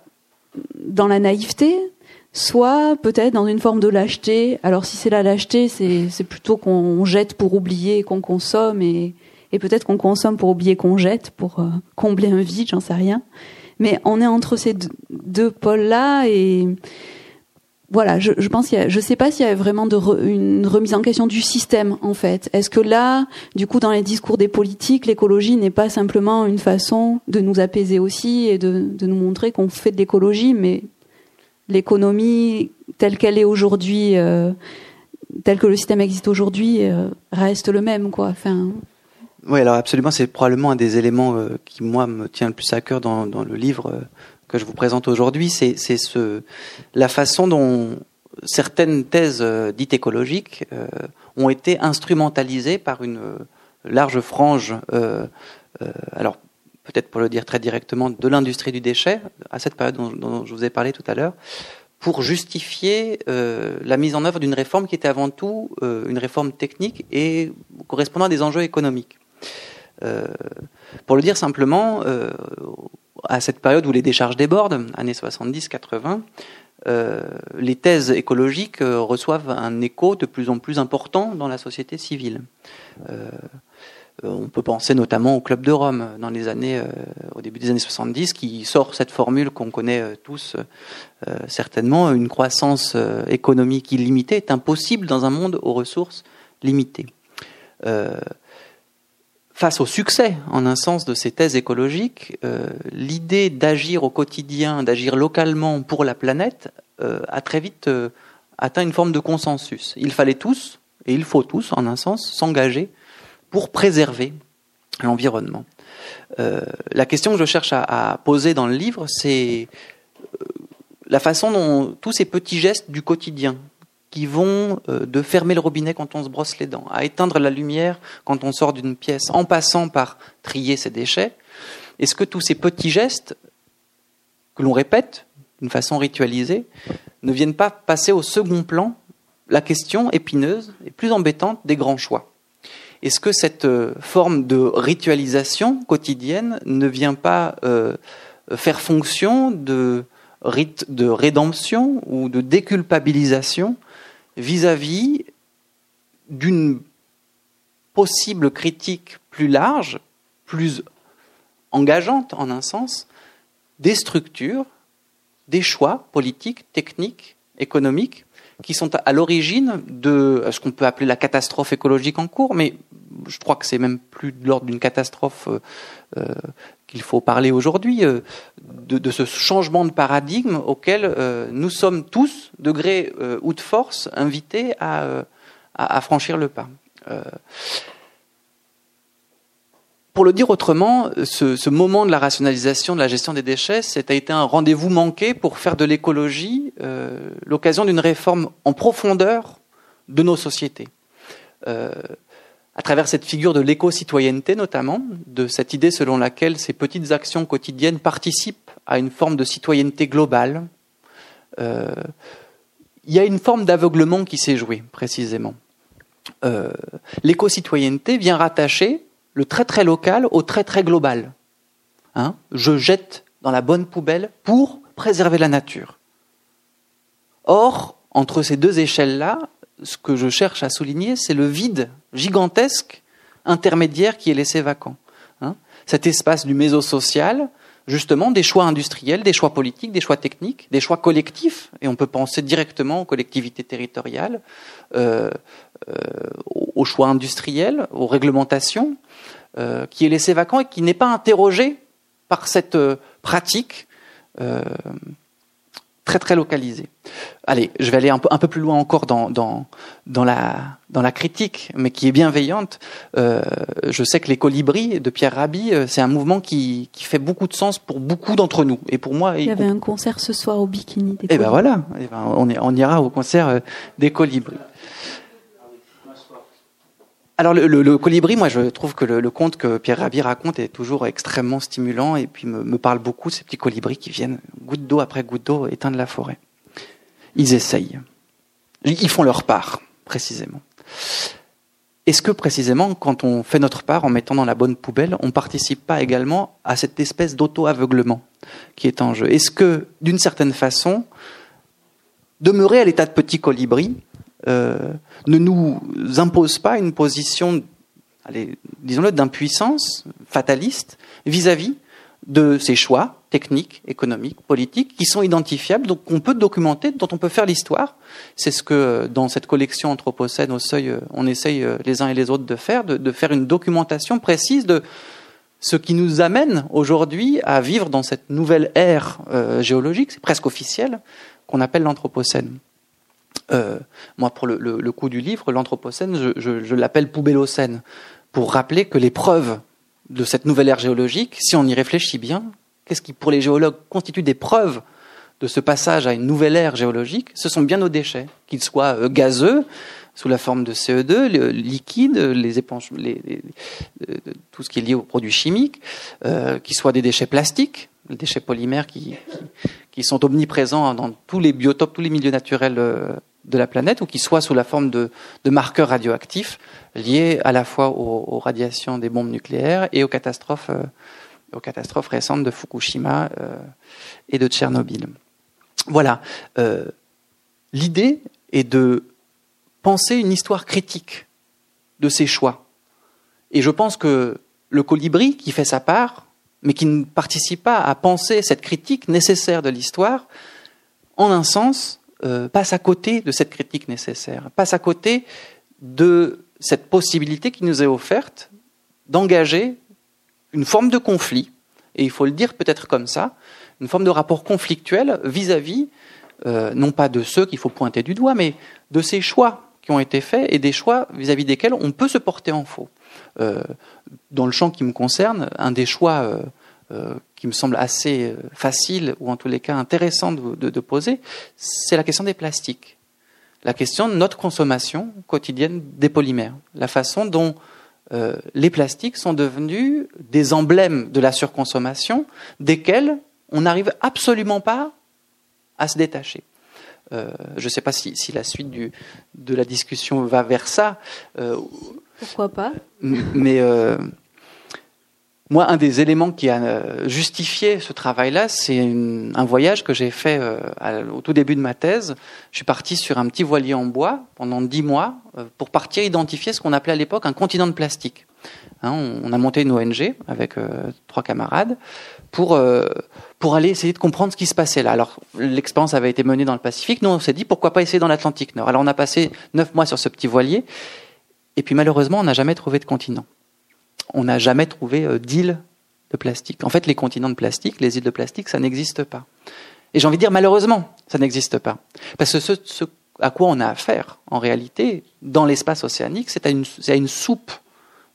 dans la naïveté, soit peut-être dans une forme de lâcheté. Alors si c'est la lâcheté, c'est plutôt qu'on jette pour oublier qu'on consomme et, peut-être qu'on consomme pour oublier qu'on jette, pour euh, combler un vide, j'en sais rien. Mais on est entre ces deux, pôles-là et voilà, je, je pense sais pas s'il y a vraiment une remise en question du système en fait. Est-ce que là, du coup, dans les discours des politiques, l'écologie n'est pas simplement une façon de nous apaiser aussi et de, nous montrer qu'on fait de l'écologie, mais l'économie telle qu'elle est aujourd'hui, euh, telle que le système existe aujourd'hui, euh, reste le même, quoi. Oui, alors absolument, c'est probablement un des éléments euh, qui moi me tient le plus à cœur dans le livre que je vous présente aujourd'hui, c'est ce la façon dont certaines thèses dites écologiques ont été instrumentalisées par une large frange. alors peut-être pour le dire très directement, de l'industrie du déchet, à cette période dont, je vous ai parlé tout à l'heure, pour justifier euh, la mise en œuvre d'une réforme qui était avant tout euh, une réforme technique et correspondant à des enjeux économiques. Euh, pour le dire simplement, à cette période où les décharges débordent, années 70-80, les thèses écologiques reçoivent un écho de plus en plus important dans la société civile. Euh, on peut penser notamment au Club de Rome dans les années, euh, au début des années 70, qui sort cette formule qu'on connaît euh, tous certainement une croissance économique illimitée est impossible dans un monde aux ressources limitées. Face au succès, en un sens, de ces thèses écologiques, l'idée d'agir au quotidien, d'agir localement pour la planète, a très vite atteint une forme de consensus. Il fallait tous, et il faut tous, en un sens, s'engager pour préserver l'environnement. Euh, la question que je cherche à, poser dans le livre, c'est euh, la façon dont tous ces petits gestes du quotidien, qui vont euh, de fermer le robinet quand on se brosse les dents, à éteindre la lumière quand on sort d'une pièce, en passant par trier ses déchets, est-ce que tous ces petits gestes que l'on répète d'une façon ritualisée ne viennent pas passer au second plan la question épineuse et plus embêtante des grands choix? Est-ce que cette euh, forme de ritualisation quotidienne ne vient pas euh, faire fonction de rite de rédemption ou de déculpabilisation vis-à-vis d'une possible critique plus large, plus engageante en un sens, des structures, des choix politiques, techniques, économiques qui sont à l'origine de ce qu'on peut appeler la catastrophe écologique en cours, mais je crois que c'est même plus de l'ordre d'une catastrophe euh, euh, qu'il faut parler aujourd'hui, euh, de, ce changement de paradigme auquel nous sommes tous, de gré ou de force, invités à, à franchir le pas. Pour le dire autrement, ce, moment de la rationalisation de la gestion des déchets, a été un rendez-vous manqué pour faire de l'écologie euh, l'occasion d'une réforme en profondeur de nos sociétés. Euh, à travers cette figure de l'éco-citoyenneté notamment, de cette idée selon laquelle ces petites actions quotidiennes participent à une forme de citoyenneté globale, euh, il y a une forme d'aveuglement qui s'est joué précisément. L'éco-citoyenneté vient rattacher le très très local au très très global. Hein je jette dans la bonne poubelle pour préserver la nature. Or, entre ces deux échelles-là, ce que je cherche à souligner, c'est le vide gigantesque intermédiaire qui est laissé vacant. Hein Cet espace du mésosocial, justement, des choix industriels, des choix politiques, des choix techniques, des choix collectifs, et on peut penser directement aux collectivités territoriales, euh, euh, aux choix industriels, aux réglementations, euh, qui est laissé vacant et qui n'est pas interrogé par cette pratique très très localisée. Allez, je vais aller un peu, un peu plus loin encore dans, dans, dans, la, dans la critique, mais qui est bienveillante. Euh, je sais que les colibris de Pierre Rabhi, euh, c'est un mouvement qui, qui fait beaucoup de sens pour beaucoup d'entre nous. Et pour moi, il y avait un concert ce soir au Bikini. Des et eh ben voilà, eh ben on, est, on ira au concert euh, des colibris. Alors le, colibri, moi je trouve que le, conte que Pierre Rabhi raconte est toujours extrêmement stimulant et puis me, parle beaucoup ces petits colibris qui viennent goutte d'eau après goutte d'eau éteindre la forêt. Ils essayent. Ils font leur part, précisément. Est-ce que précisément, quand on fait notre part en mettant dans la bonne poubelle, on participe pas également à cette espèce d'auto-aveuglement qui est en jeu? Est-ce que, d'une certaine façon, demeurer à l'état de petit colibri euh, ne nous impose pas une position, disons-le, d'impuissance fataliste vis-à-vis de ces choix techniques, économiques, politiques, qui sont identifiables, donc qu'on peut documenter, dont on peut faire l'histoire. C'est ce que dans cette collection Anthropocène au seuil, on essaye euh, les uns et les autres de faire, de, faire une documentation précise de ce qui nous amène aujourd'hui à vivre dans cette nouvelle ère euh, géologique, c'est presque officiel, qu'on appelle l'Anthropocène. Euh, moi, pour le, le, coup du livre, l'Anthropocène, je, je, je l'appelle Poubellocène, pour rappeler que les preuves de cette nouvelle ère géologique, si on y réfléchit bien, qu'est-ce qui, pour les géologues, constitue des preuves de ce passage à une nouvelle ère géologique Ce sont bien nos déchets, qu'ils soient euh, gazeux, sous la forme de CO2, liquides, les éponges, les, euh, tout ce qui est lié aux produits chimiques, euh, qu'ils soient des déchets plastiques, les déchets polymères qui, qui, sont omniprésents dans tous les biotopes, tous les milieux naturels euh, de la planète, ou qui soient sous la forme de, marqueurs radioactifs liés à la fois aux, radiations des bombes nucléaires et aux catastrophes, euh, aux catastrophes récentes de Fukushima euh, et de Tchernobyl. Voilà. L'idée est de penser une histoire critique de ces choix. Et je pense que le colibri qui fait sa part, mais qui ne participe pas à penser cette critique nécessaire de l'histoire, en un sens, euh, passe à côté de cette critique nécessaire, passe à côté de cette possibilité qui nous est offerte d'engager une forme de conflit, et il faut le dire peut-être comme ça, une forme de rapport conflictuel vis-à-vis, euh, non pas de ceux qu'il faut pointer du doigt, mais de ces choix qui ont été faits et des choix vis-à-vis desquels on peut se porter en faux. Euh, dans le champ qui me concerne, un des choix qui me semble assez facile, ou en tous les cas intéressant de, poser, c'est la question des plastiques. La question de notre consommation quotidienne des polymères. La façon dont les plastiques sont devenus des emblèmes de la surconsommation, desquels on n'arrive absolument pas à se détacher. je ne sais pas si, la suite de la discussion va vers ça. Pourquoi pas? Mais euh, moi, un des éléments qui a euh, justifié ce travail-là, c'est un voyage que j'ai fait euh, au tout début de ma thèse. Je suis parti sur un petit voilier en bois pendant dix mois pour partir identifier ce qu'on appelait à l'époque un continent de plastique. Hein, on, a monté une ONG avec trois camarades pour pour aller essayer de comprendre ce qui se passait là. Alors l'expérience avait été menée dans le Pacifique. Nous, on s'est dit pourquoi pas essayer dans l'Atlantique Nord? Alors on a passé neuf mois sur ce petit voilier et puis malheureusement, on n'a jamais trouvé de continent. On n'a jamais trouvé euh, d'île de plastique. En fait, les continents de plastique, les îles de plastique, ça n'existe pas. Et j'ai envie de dire malheureusement, ça n'existe pas. Parce que ce, à quoi on a affaire, en réalité, dans l'espace océanique, c'est à, une, soupe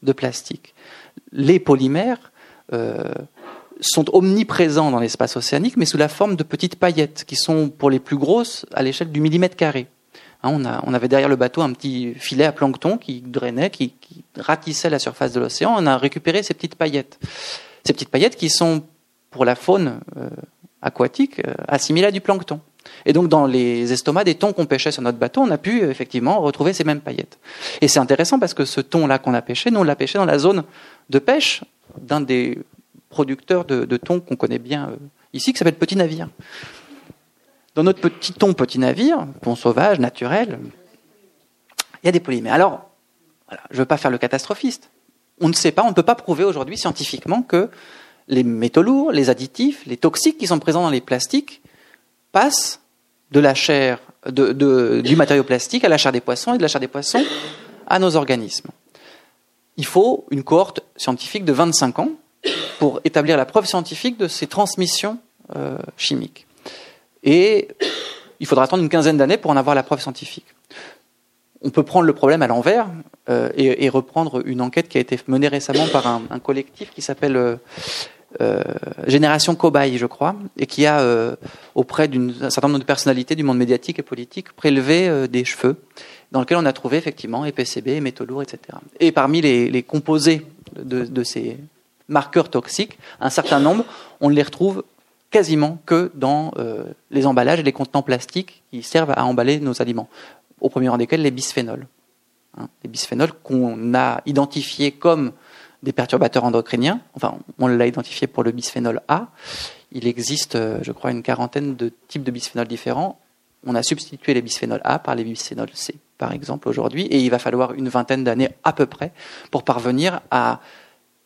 de plastique. Les polymères euh, sont omniprésents dans l'espace océanique, mais sous la forme de petites paillettes, qui sont pour les plus grosses à l'échelle du millimètre carré. Hein, on, avait derrière le bateau un petit filet à plancton qui drainait, qui, ratissait la surface de l'océan. On a récupéré ces petites paillettes. Ces petites paillettes qui sont, pour la faune euh, aquatique, euh, assimilées à du plancton. Et donc, dans les estomacs des thons qu'on pêchait sur notre bateau, on a pu effectivement retrouver ces mêmes paillettes. Et c'est intéressant parce que ce thon-là qu'on a pêché, nous, on l'a pêché dans la zone de pêche d'un des producteurs de, de thon qu'on connaît bien euh, ici, qui s'appelle Petit Navire. Dans notre petit ton, petit navire, pont sauvage, naturel, il y a des polymères. Alors, je ne veux pas faire le catastrophiste. On ne sait pas, on ne peut pas prouver aujourd'hui scientifiquement que les métaux lourds, les additifs, les toxiques qui sont présents dans les plastiques passent de la chair, du matériau plastique à la chair des poissons et de la chair des poissons à nos organismes. Il faut une cohorte scientifique de 25 ans pour établir la preuve scientifique de ces transmissions euh, chimiques. Et il faudra attendre une quinzaine d'années pour en avoir la preuve scientifique. On peut prendre le problème à l'envers euh, et, reprendre une enquête qui a été menée récemment par un, collectif qui s'appelle euh, Génération Cobaye, je crois, et qui a, auprès d'un certain nombre de personnalités du monde médiatique et politique, prélevé des cheveux dans lesquels on a trouvé effectivement EPCB, métaux lourds, etc. Et parmi les, composés de, ces marqueurs toxiques, un certain nombre, on les retrouve quasiment que dans euh, les emballages et les contenants plastiques qui servent à emballer nos aliments. Au premier rang desquels les bisphénols. Hein, les bisphénols qu'on a identifiés comme des perturbateurs endocriniens. Enfin, on l'a identifié pour le bisphénol A. Il existe, euh, je crois, une quarantaine de types de bisphénols différents. On a substitué les bisphénols A par les bisphénols C, par exemple, aujourd'hui, et il va falloir une vingtaine d'années à peu près pour parvenir à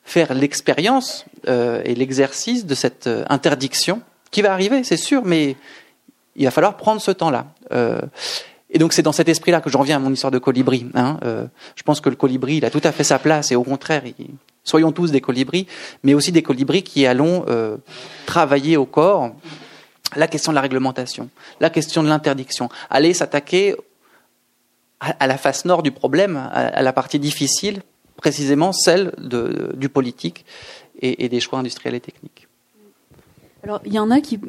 faire l'expérience euh, et l'exercice de cette euh, interdiction qui va arriver, c'est sûr, mais il va falloir prendre ce temps-là. Euh, et donc c'est dans cet esprit-là que j'en viens à mon histoire de colibri. Hein. je pense que le colibri, il a tout à fait sa place, et au contraire, soyons tous des colibris, mais aussi des colibris qui allons travailler au corps la question de la réglementation, la question de l'interdiction, aller s'attaquer à, la face nord du problème, à la partie difficile, précisément celle du politique et, des choix industriels et techniques. Alors, il y en a qui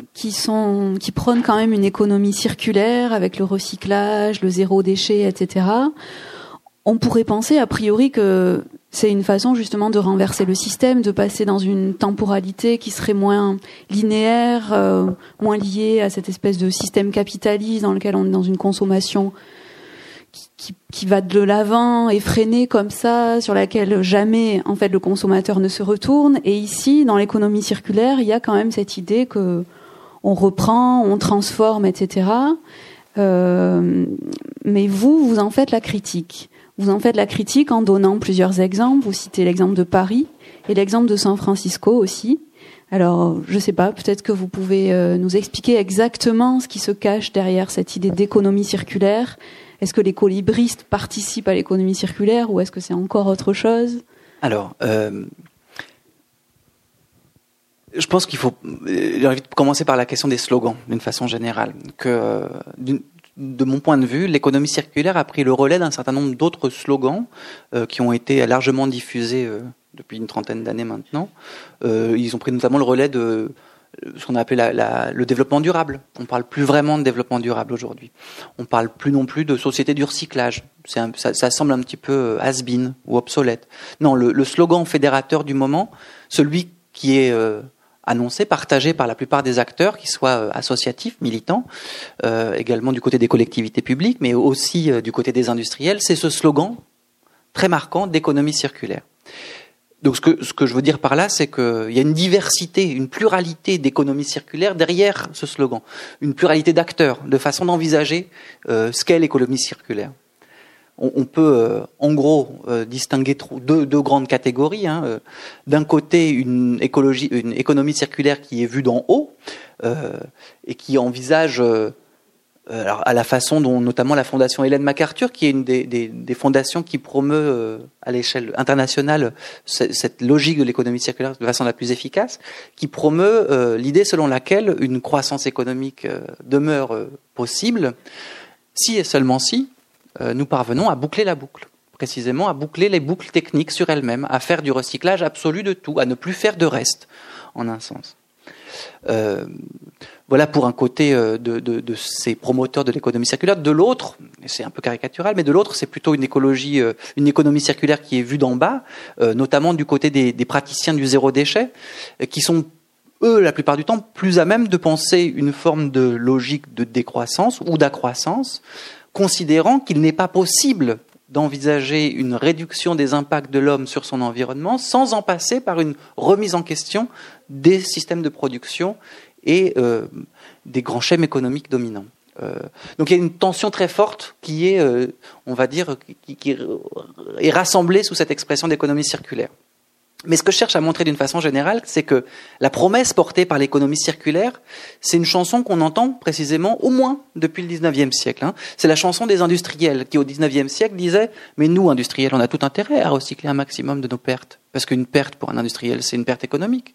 prônent quand même une économie circulaire avec le recyclage, le zéro déchet, etc. On pourrait penser a priori que c'est une façon justement de renverser le système, de passer dans une temporalité qui serait moins linéaire, euh, moins liée à cette espèce de système capitaliste dans lequel on est dans une consommation qui, qui, va de l'avant, effrénée comme ça, sur laquelle jamais en fait le consommateur ne se retourne. Et ici, dans l'économie circulaire, il y a quand même cette idée que on reprend, on transforme, etc. Euh, mais vous, vous en faites la critique. Vous en faites la critique en donnant plusieurs exemples. Vous citez l'exemple de Paris et l'exemple de San Francisco aussi. Alors, je ne sais pas, peut-être que vous pouvez euh, nous expliquer exactement ce qui se cache derrière cette idée d'économie circulaire est-ce que les colibristes participent à l'économie circulaire ou est-ce que c'est encore autre chose? Alors, euh, je pense qu'il faut euh, commencer par la question des slogans, d'une façon générale. Que, euh, de mon point de vue, l'économie circulaire a pris le relais d'un certain nombre d'autres slogans qui ont été largement diffusés depuis une trentaine d'années maintenant. ils ont pris notamment le relais de ce qu'on a appelé le développement durable. On ne parle plus vraiment de développement durable aujourd'hui. On ne parle plus non plus de société du recyclage. ça, semble un petit peu euh, has-been ou obsolète. Non, le, slogan fédérateur du moment, celui qui est euh, annoncé, partagé par la plupart des acteurs, qui soient euh, associatifs, militants, également du côté des collectivités publiques, mais aussi du côté des industriels, c'est ce slogan très marquant d'économie circulaire. Donc ce que, ce que je veux dire par là, c'est qu'il y a une diversité, une pluralité d'économies circulaires derrière ce slogan, une pluralité d'acteurs, de façon d'envisager euh, ce qu'est l'économie circulaire. On, on peut euh, en gros euh, distinguer deux, deux, grandes catégories. Hein. Euh, d'un côté, une, écologie, une économie circulaire qui est vue d'en haut et qui envisage euh, alors, à la façon dont notamment la fondation Hélène MacArthur, qui est une des fondations qui promeut euh, à l'échelle internationale cette logique de l'économie circulaire de façon la plus efficace, qui promeut euh, l'idée selon laquelle une croissance économique demeure possible si et seulement si nous parvenons à boucler la boucle précisément à boucler les boucles techniques sur elles-mêmes, à faire du recyclage absolu de tout, à ne plus faire de reste, en un sens. Euh, voilà pour un côté euh, de, ces promoteurs de l'économie circulaire. De l'autre, c'est un peu caricatural, mais de l'autre, c'est plutôt une euh, économie circulaire qui est vue d'en bas, notamment du côté des, praticiens du zéro déchet, qui sont eux, la plupart du temps, plus à même de penser une forme de logique de décroissance ou d'accroissance, considérant qu'il n'est pas possible d'envisager une réduction des impacts de l'homme sur son environnement sans en passer par une remise en question des systèmes de production et euh, des grands schèmes économiques dominants. Euh, donc il y a une tension très forte qui est, euh, on va dire, qui, est rassemblée sous cette expression d'économie circulaire. Mais ce que je cherche à montrer d'une façon générale, c'est que la promesse portée par l'économie circulaire, c'est une chanson qu'on entend précisément au moins depuis le 19e siècle. Hein. C'est la chanson des industriels qui au 19e siècle disaient Mais nous, industriels, on a tout intérêt à recycler un maximum de nos pertes. Parce qu'une perte pour un industriel, c'est une perte économique.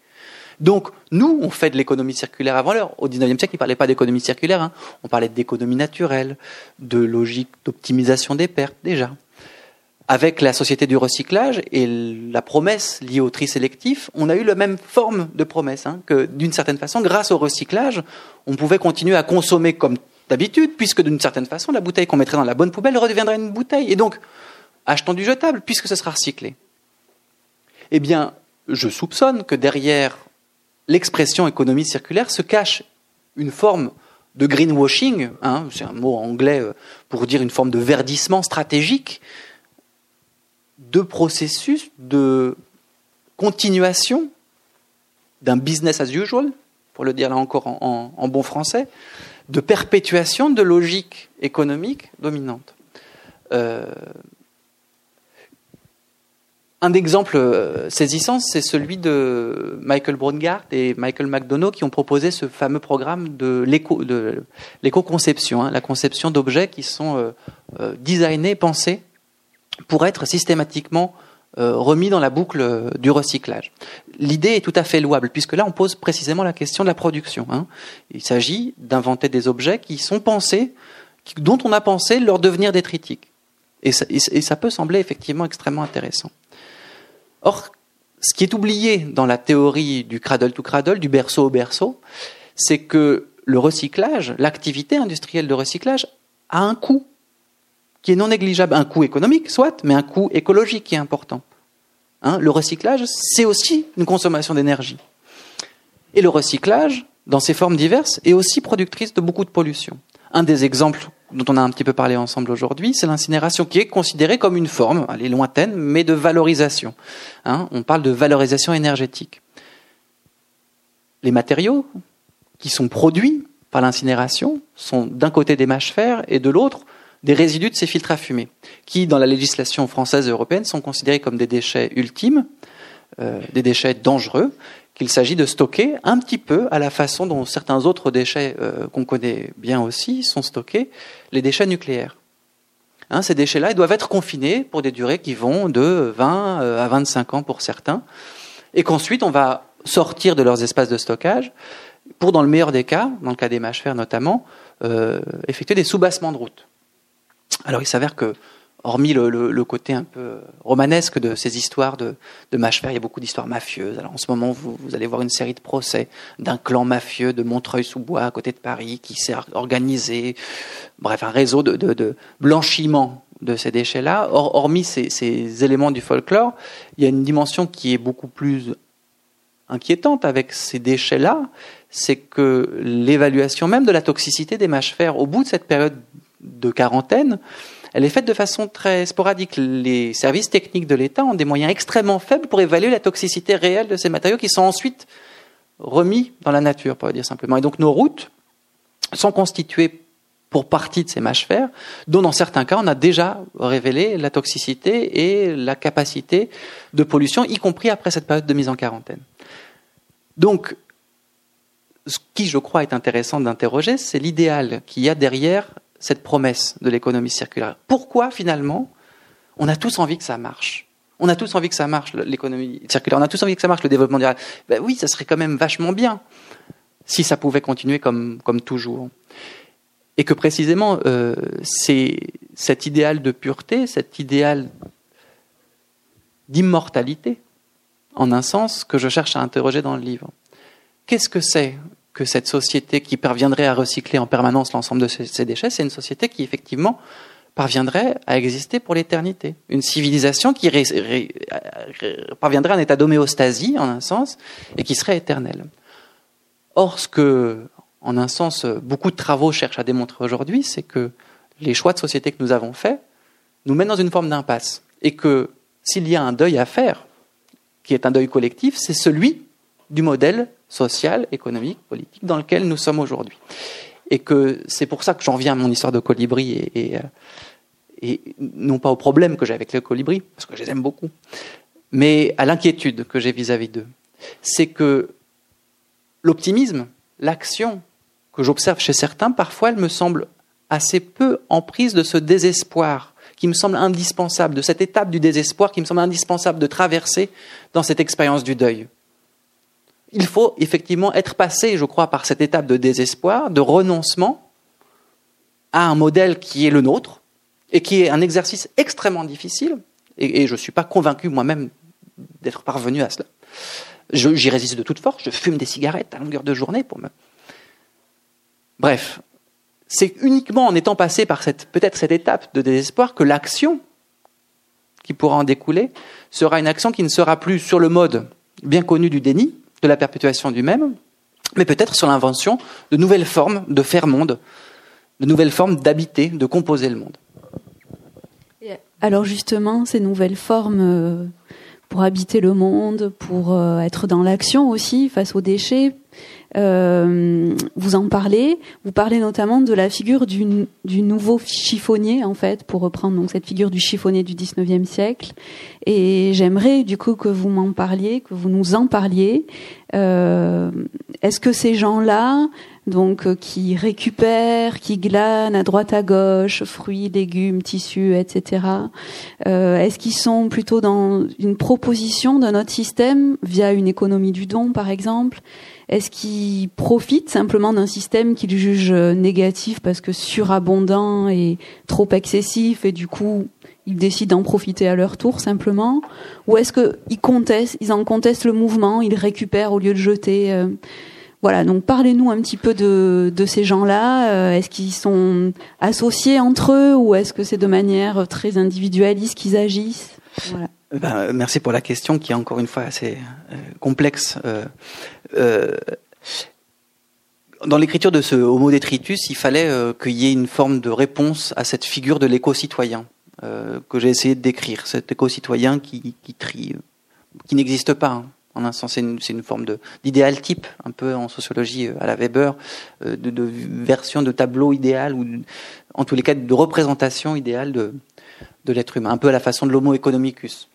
Donc, nous, on fait de l'économie circulaire avant l'heure. Au 19e siècle, ils ne parlaient pas d'économie circulaire. Hein. On parlait d'économie naturelle, de logique d'optimisation des pertes, déjà avec la société du recyclage et la promesse liée au tri sélectif, on a eu la même forme de promesse, hein, que d'une certaine façon, grâce au recyclage, on pouvait continuer à consommer comme d'habitude, puisque d'une certaine façon, la bouteille qu'on mettrait dans la bonne poubelle redeviendrait une bouteille. Et donc, achetons du jetable, puisque ce sera recyclé. Eh bien, je soupçonne que derrière l'expression économie circulaire se cache une forme de greenwashing, hein, c'est un mot anglais euh, pour dire une forme de verdissement stratégique, de processus de continuation d'un business as usual, pour le dire là encore en, bon français, de perpétuation de logique économique dominante. Euh, un exemple euh, saisissant, c'est celui de Michael Braungart et Michael McDonough qui ont proposé ce fameux programme de l'éco-conception, hein, la conception d'objets qui sont euh, designés, pensés pour être systématiquement euh, remis dans la boucle euh, du recyclage. L'idée est tout à fait louable, puisque là, on pose précisément la question de la production. Hein. Il s'agit d'inventer des objets qui sont pensés, dont on a pensé leur devenir détritique. Et et ça peut sembler effectivement extrêmement intéressant. Or, ce qui est oublié dans la théorie du cradle to cradle, du berceau au berceau, c'est que le recyclage, l'activité industrielle de recyclage, a un coût qui est non négligeable. Un coût économique, soit, mais un coût écologique qui est important. Hein, le recyclage, c'est aussi une consommation d'énergie. Et le recyclage, dans ses formes diverses, est aussi productrice de beaucoup de pollution. Un des exemples dont on a un petit peu parlé ensemble aujourd'hui, c'est l'incinération, qui est considérée comme une forme, elle est lointaine, mais de valorisation. Hein, on parle de valorisation énergétique. Les matériaux qui sont produits par l'incinération sont d'un côté des mâches fer et de l'autre des résidus de ces filtres à fumée, qui, dans la législation française et européenne, sont considérés comme des déchets ultimes, euh, des déchets dangereux, qu'il s'agit de stocker un petit peu à la façon dont certains autres déchets euh, qu'on connaît bien aussi sont stockés, les déchets nucléaires. Hein, ces déchets-là, ils doivent être confinés pour des durées qui vont de 20 euh, à 25 ans pour certains, et qu'ensuite on va sortir de leurs espaces de stockage pour, dans le meilleur des cas, dans le cas des mâches notamment, effectuer des soubassements de route. Alors il s'avère que, hormis le, côté un peu romanesque de ces histoires de, de mâche il y a beaucoup d'histoires mafieuses. Alors en ce moment, vous, allez voir une série de procès d'un clan mafieux de Montreuil-sous-Bois, à côté de Paris, qui s'est organisé, bref, un réseau de, blanchiment de ces déchets-là. hormis ces, ces éléments du folklore, il y a une dimension qui est beaucoup plus inquiétante avec ces déchets-là, c'est que l'évaluation même de la toxicité des mâches fer au bout de cette période de quarantaine, elle est faite de façon très sporadique. Les services techniques de l'État ont des moyens extrêmement faibles pour évaluer la toxicité réelle de ces matériaux qui sont ensuite remis dans la nature, pour dire simplement. Et donc nos routes sont constituées pour partie de ces mâches fer, dont dans certains cas on a déjà révélé la toxicité et la capacité de pollution, y compris après cette période de mise en quarantaine. Donc, ce qui, je crois, est intéressant d'interroger, c'est l'idéal qu'il y a derrière cette promesse de l'économie circulaire. Pourquoi finalement on a tous envie que ça marche? On a tous envie que ça marche l'économie circulaire, on a tous envie que ça marche le développement durable. Ben oui, ça serait quand même vachement bien si ça pouvait continuer comme, comme toujours. Et que précisément, euh, c'est cet idéal de pureté, cet idéal d'immortalité, en un sens, que je cherche à interroger dans le livre. Qu'est-ce que c'est que cette société qui parviendrait à recycler en permanence l'ensemble de ces déchets, c'est une société qui effectivement parviendrait à exister pour l'éternité. Une civilisation qui parviendrait à un état d'homéostasie, en un sens, et qui serait éternelle. Or, ce que, en un sens, beaucoup de travaux cherchent à démontrer aujourd'hui, c'est que les choix de société que nous avons faits nous mènent dans une forme d'impasse. Et que s'il y a un deuil à faire, qui est un deuil collectif, c'est celui du modèle social, économique, politique dans lequel nous sommes aujourd'hui. Et que c'est pour ça que j'en viens à mon histoire de colibri et, euh, non pas au problème que j'ai avec les colibris, parce que je les aime beaucoup, mais à l'inquiétude que j'ai vis-à-vis d'eux. C'est que l'optimisme, l'action que j'observe chez certains, parfois elle me semble assez peu en prise de ce désespoir qui me semble indispensable, de cette étape du désespoir qui me semble indispensable de traverser dans cette expérience du deuil. Il faut effectivement être passé, je crois, par cette étape de désespoir, de renoncement à un modèle qui est le nôtre et qui est un exercice extrêmement difficile. Et, je ne suis pas convaincu moi-même d'être parvenu à cela. J'y résiste de toute force, je fume des cigarettes à longueur de journée pour me. Bref, c'est uniquement en étant passé par cette, peut-être cette étape de désespoir que l'action qui pourra en découler sera une action qui ne sera plus sur le mode bien connu du déni, de la perpétuation du même, mais peut-être sur l'invention de nouvelles formes de faire monde, de nouvelles formes d'habiter, de composer le monde. Alors justement, ces nouvelles formes euh, pour habiter le monde, pour euh, être dans l'action aussi face aux déchets, euh, vous en parlez. Vous parlez notamment de la figure du, du, nouveau chiffonnier, en fait, pour reprendre donc cette figure du chiffonnier du 19e siècle. Et j'aimerais du coup que vous m'en parliez, que vous nous en parliez. Euh, Est-ce que ces gens-là, donc euh, qui récupèrent, qui glanent à droite à gauche, fruits, légumes, tissus, etc. Euh, Est-ce qu'ils sont plutôt dans une proposition de notre système via une économie du don, par exemple? Est-ce qu'ils profitent simplement d'un système qu'ils jugent négatif parce que surabondant et trop excessif et du coup ils décident d'en profiter à leur tour simplement? Ou est-ce qu'ils en contestent le mouvement, ils récupèrent au lieu de jeter euh, Voilà, donc parlez-nous un petit peu de, ces gens-là. Euh, est-ce qu'ils sont associés entre eux ou est-ce que c'est de manière très individualiste qu'ils agissent? Ben, merci pour la question qui est encore une fois assez euh, complexe. Euh, euh, dans l'écriture de ce Homo detritus, il fallait qu'il y ait une forme de réponse à cette figure de l'éco-citoyen que j'ai essayé de décrire, cet éco-citoyen qui, trie, qui n'existe pas. Hein. En un sens, c'est une, forme d'idéal type, un peu en sociologie à la Weber, de, de, version de tableau idéal ou en tous les cas de représentation idéale de, de l'être humain, un peu à la façon de l'homo economicus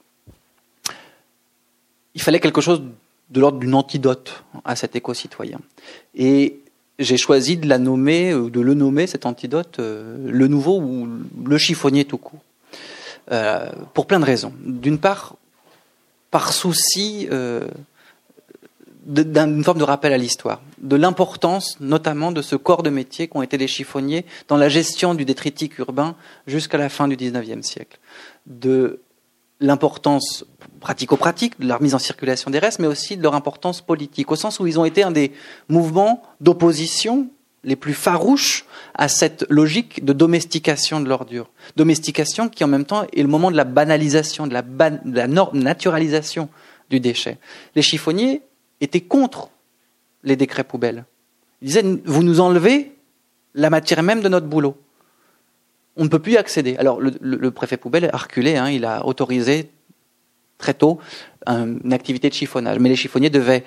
il fallait quelque chose de l'ordre d'une antidote à cet éco-citoyen. Et j'ai choisi de la nommer, ou de le nommer, cet antidote, euh, le nouveau ou le chiffonnier tout court. Euh, pour plein de raisons. D'une part, par souci euh, d'une forme de rappel à l'histoire, de l'importance notamment de ce corps de métier qu'ont été les chiffonniers dans la gestion du détritique urbain jusqu'à la fin du XIXe siècle, de l'importance pratico-pratique de leur mise en circulation des restes, mais aussi de leur importance politique, au sens où ils ont été un des mouvements d'opposition les plus farouches à cette logique de domestication de l'ordure. Domestication qui en même temps est le moment de la banalisation, de la, de la naturalisation du déchet. Les chiffonniers étaient contre les décrets poubelles. Ils disaient, vous nous enlevez la matière même de notre boulot. On ne peut plus y accéder. Alors le, préfet poubelle a reculé, hein, il a autorisé très tôt une activité de chiffonnage. Mais les chiffonniers devaient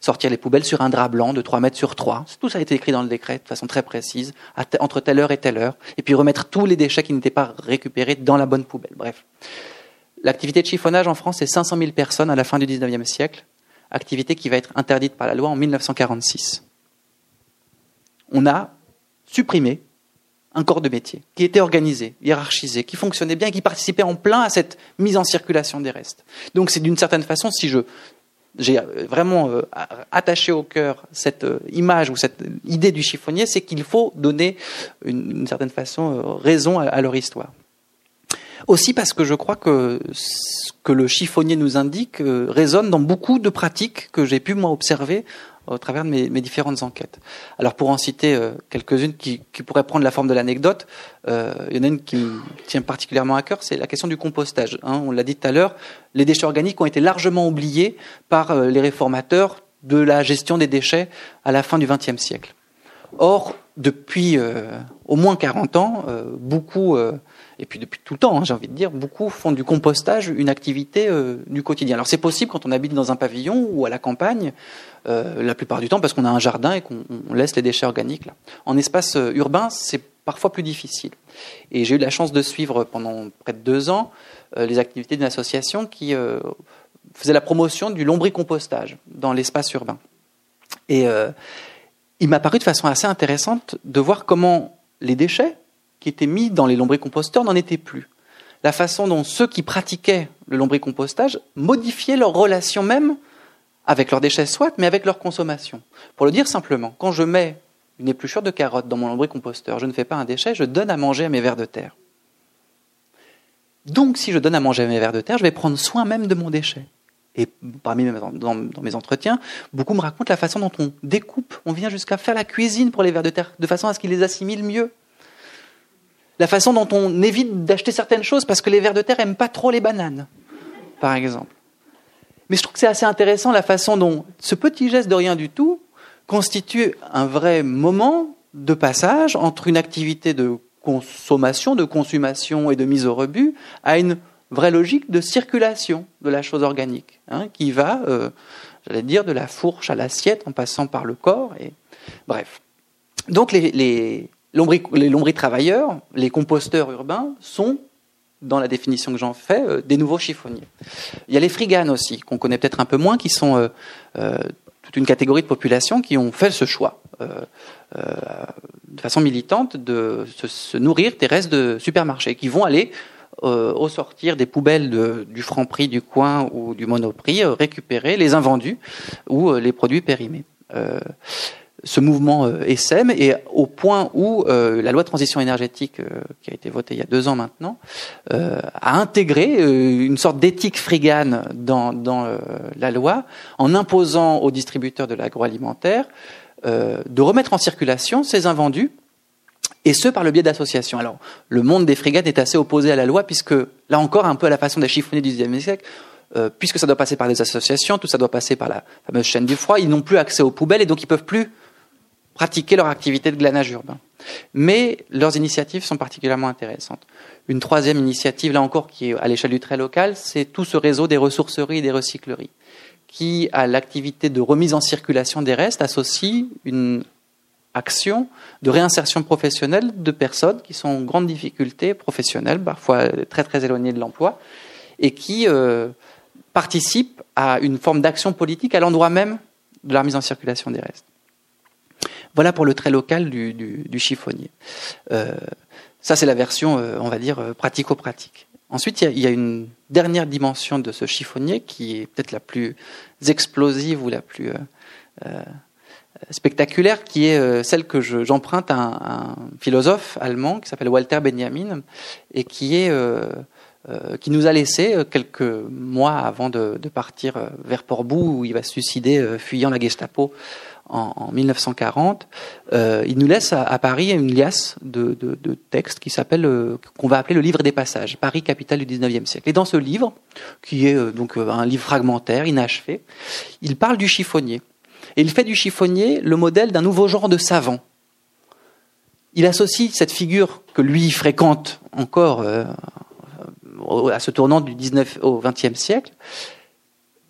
sortir les poubelles sur un drap blanc de 3 mètres sur 3. Tout ça a été écrit dans le décret de façon très précise, entre telle heure et telle heure, et puis remettre tous les déchets qui n'étaient pas récupérés dans la bonne poubelle. Bref. L'activité de chiffonnage en France, c'est 500 000 personnes à la fin du 19e siècle, activité qui va être interdite par la loi en 1946. On a supprimé un corps de métier qui était organisé, hiérarchisé, qui fonctionnait bien, qui participait en plein à cette mise en circulation des restes. Donc c'est d'une certaine façon, si je j'ai vraiment euh, attaché au cœur cette euh, image ou cette idée du chiffonnier, c'est qu'il faut donner une, certaine façon euh, raison à, leur histoire. Aussi parce que je crois que ce que le chiffonnier nous indique résonne dans beaucoup de pratiques que j'ai pu moi observer au travers de mes, différentes enquêtes. Alors pour en citer euh, quelques-unes qui, pourraient prendre la forme de l'anecdote, euh, il y en a une qui me tient particulièrement à cœur, c'est la question du compostage. Hein. on l'a dit tout à l'heure, les déchets organiques ont été largement oubliés par euh, les réformateurs de la gestion des déchets à la fin du XXe siècle. Or, depuis au moins 40 ans, beaucoup et puis depuis tout le temps, hein, j'ai envie de dire, beaucoup font du compostage une activité euh, du quotidien. Alors c'est possible quand on habite dans un pavillon ou à la campagne, euh, la plupart du temps parce qu'on a un jardin et qu'on laisse les déchets organiques là. En espace euh, urbain, c'est parfois plus difficile. Et j'ai eu la chance de suivre pendant près de deux ans les activités d'une association qui faisait la promotion du lombricompostage dans l'espace urbain. Et il m'a paru de façon assez intéressante de voir comment les déchets qui étaient mis dans les lombricomposteurs n'en étaient plus. La façon dont ceux qui pratiquaient le lombricompostage modifiaient leur relation même avec leurs déchets soit, mais avec leur consommation. Pour le dire simplement, quand je mets une épluchure de carotte dans mon lombricomposteur, je ne fais pas un déchet, je donne à manger à mes vers de terre. Donc, si je donne à manger à mes vers de terre, je vais prendre soin même de mon déchet. Et parmi mes, dans, mes entretiens, beaucoup me racontent la façon dont on découpe, on vient jusqu'à faire la cuisine pour les vers de terre, de façon à ce qu'ils les assimilent mieux. La façon dont on évite d'acheter certaines choses parce que les vers de terre n'aiment pas trop les bananes, par exemple. Mais je trouve que c'est assez intéressant la façon dont ce petit geste de rien du tout constitue un vrai moment de passage entre une activité de consommation, de consommation et de mise au rebut à une vraie logique de circulation de la chose organique, hein, qui va, euh, j'allais dire, de la fourche à l'assiette en passant par le corps. Et... Bref. Donc les, les travailleurs, les composteurs urbains sont dans la définition que j'en fais, euh, des nouveaux chiffonniers. Il y a les friganes aussi, qu'on connaît peut-être un peu moins, qui sont euh, euh, toute une catégorie de population qui ont fait ce choix, de façon militante, de se, nourrir des restes de supermarchés, qui vont aller au sortir des poubelles du franc-prix du coin ou du monoprix, récupérer les invendus ou les produits périmés ce mouvement euh, essaime et au point où euh, la loi de transition énergétique euh, qui a été votée il y a deux ans maintenant a intégré une sorte d'éthique frigane dans, dans la loi en imposant aux distributeurs de l'agroalimentaire de remettre en circulation ces invendus et ce par le biais d'associations. Alors le monde des friganes est assez opposé à la loi puisque là encore un peu à la façon des chiffonniers du XIXe siècle puisque ça doit passer par des associations, tout ça doit passer par la fameuse chaîne du froid, ils n'ont plus accès aux poubelles et donc ils peuvent plus pratiquer leur activité de glanage urbain. Mais leurs initiatives sont particulièrement intéressantes. Une troisième initiative, là encore, qui est à l'échelle du trait local, c'est tout ce réseau des ressourceries et des recycleries, qui, à l'activité de remise en circulation des restes, associe une action de réinsertion professionnelle de personnes qui sont en grande difficulté professionnelle, parfois très très éloignées de l'emploi, et qui euh, participent à une forme d'action politique à l'endroit même de la remise en circulation des restes. Voilà pour le trait local du, chiffonnier. Euh, ça, c'est la version, euh, on va dire, euh, pratico-pratique. Ensuite, il y, a, une dernière dimension de ce chiffonnier qui est peut-être la plus explosive ou la plus spectaculaire, qui est celle que j'emprunte à, un, philosophe allemand qui s'appelle Walter Benjamin et qui est qui nous a laissé quelques mois avant de, de partir vers Portbou où il va se suicider fuyant la Gestapo en, 1940, euh, il nous laisse à, Paris une liasse de, textes qui s'appelle, euh, qu'on va appeler le livre des passages, Paris capitale du 19e siècle. Et dans ce livre, qui est euh, donc un livre fragmentaire, inachevé, il parle du chiffonnier. Et il fait du chiffonnier le modèle d'un nouveau genre de savant. Il associe cette figure que lui fréquente encore à ce tournant du 19 au 20e siècle,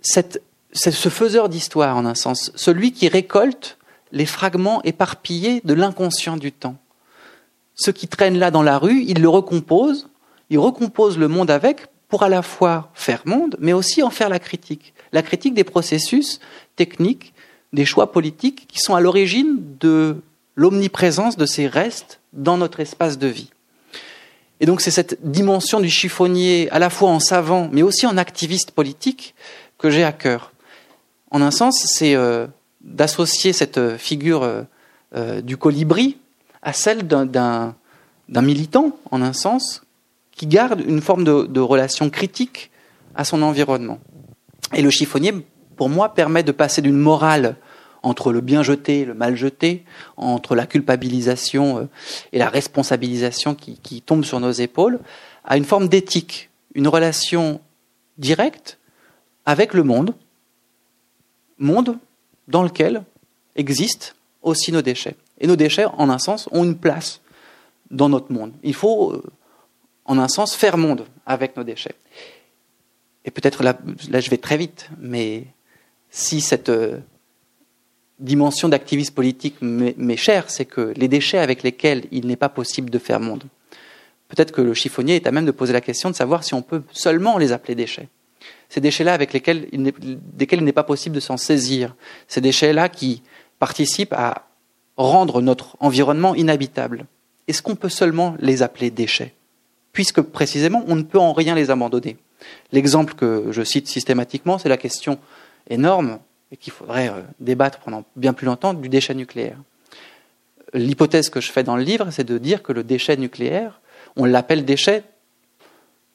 cette c'est ce faiseur d'histoire en un sens, celui qui récolte les fragments éparpillés de l'inconscient du temps. Ce qui traîne là dans la rue, il le recompose, il recompose le monde avec pour à la fois faire monde, mais aussi en faire la critique. La critique des processus techniques, des choix politiques qui sont à l'origine de l'omniprésence de ces restes dans notre espace de vie. Et donc c'est cette dimension du chiffonnier, à la fois en savant, mais aussi en activiste politique, que j'ai à cœur en un sens, c'est euh, d'associer cette euh, figure euh, du colibri à celle d'un militant, en un sens, qui garde une forme de, relation critique à son environnement. Et le chiffonnier, pour moi, permet de passer d'une morale entre le bien jeté et le mal jeté, entre la culpabilisation et la responsabilisation qui, qui tombe sur nos épaules, à une forme d'éthique, une relation directe avec le monde, monde dans lequel existent aussi nos déchets. Et nos déchets, en un sens, ont une place dans notre monde. Il faut, euh, en un sens, faire monde avec nos déchets. Et peut-être là, là, je vais très vite, mais si cette euh, dimension d'activisme politique m'est chère, c'est que les déchets avec lesquels il n'est pas possible de faire monde, peut-être que le chiffonnier est à même de poser la question de savoir si on peut seulement les appeler déchets. Ces déchets-là avec lesquels il desquels il n'est pas possible de s'en saisir. Ces déchets-là qui participent à rendre notre environnement inhabitable. Est-ce qu'on peut seulement les appeler déchets? Puisque précisément, on ne peut en rien les abandonner. L'exemple que je cite systématiquement, c'est la question énorme, et qu'il faudrait euh, débattre pendant bien plus longtemps, du déchet nucléaire. L'hypothèse que je fais dans le livre, c'est de dire que le déchet nucléaire, on l'appelle déchet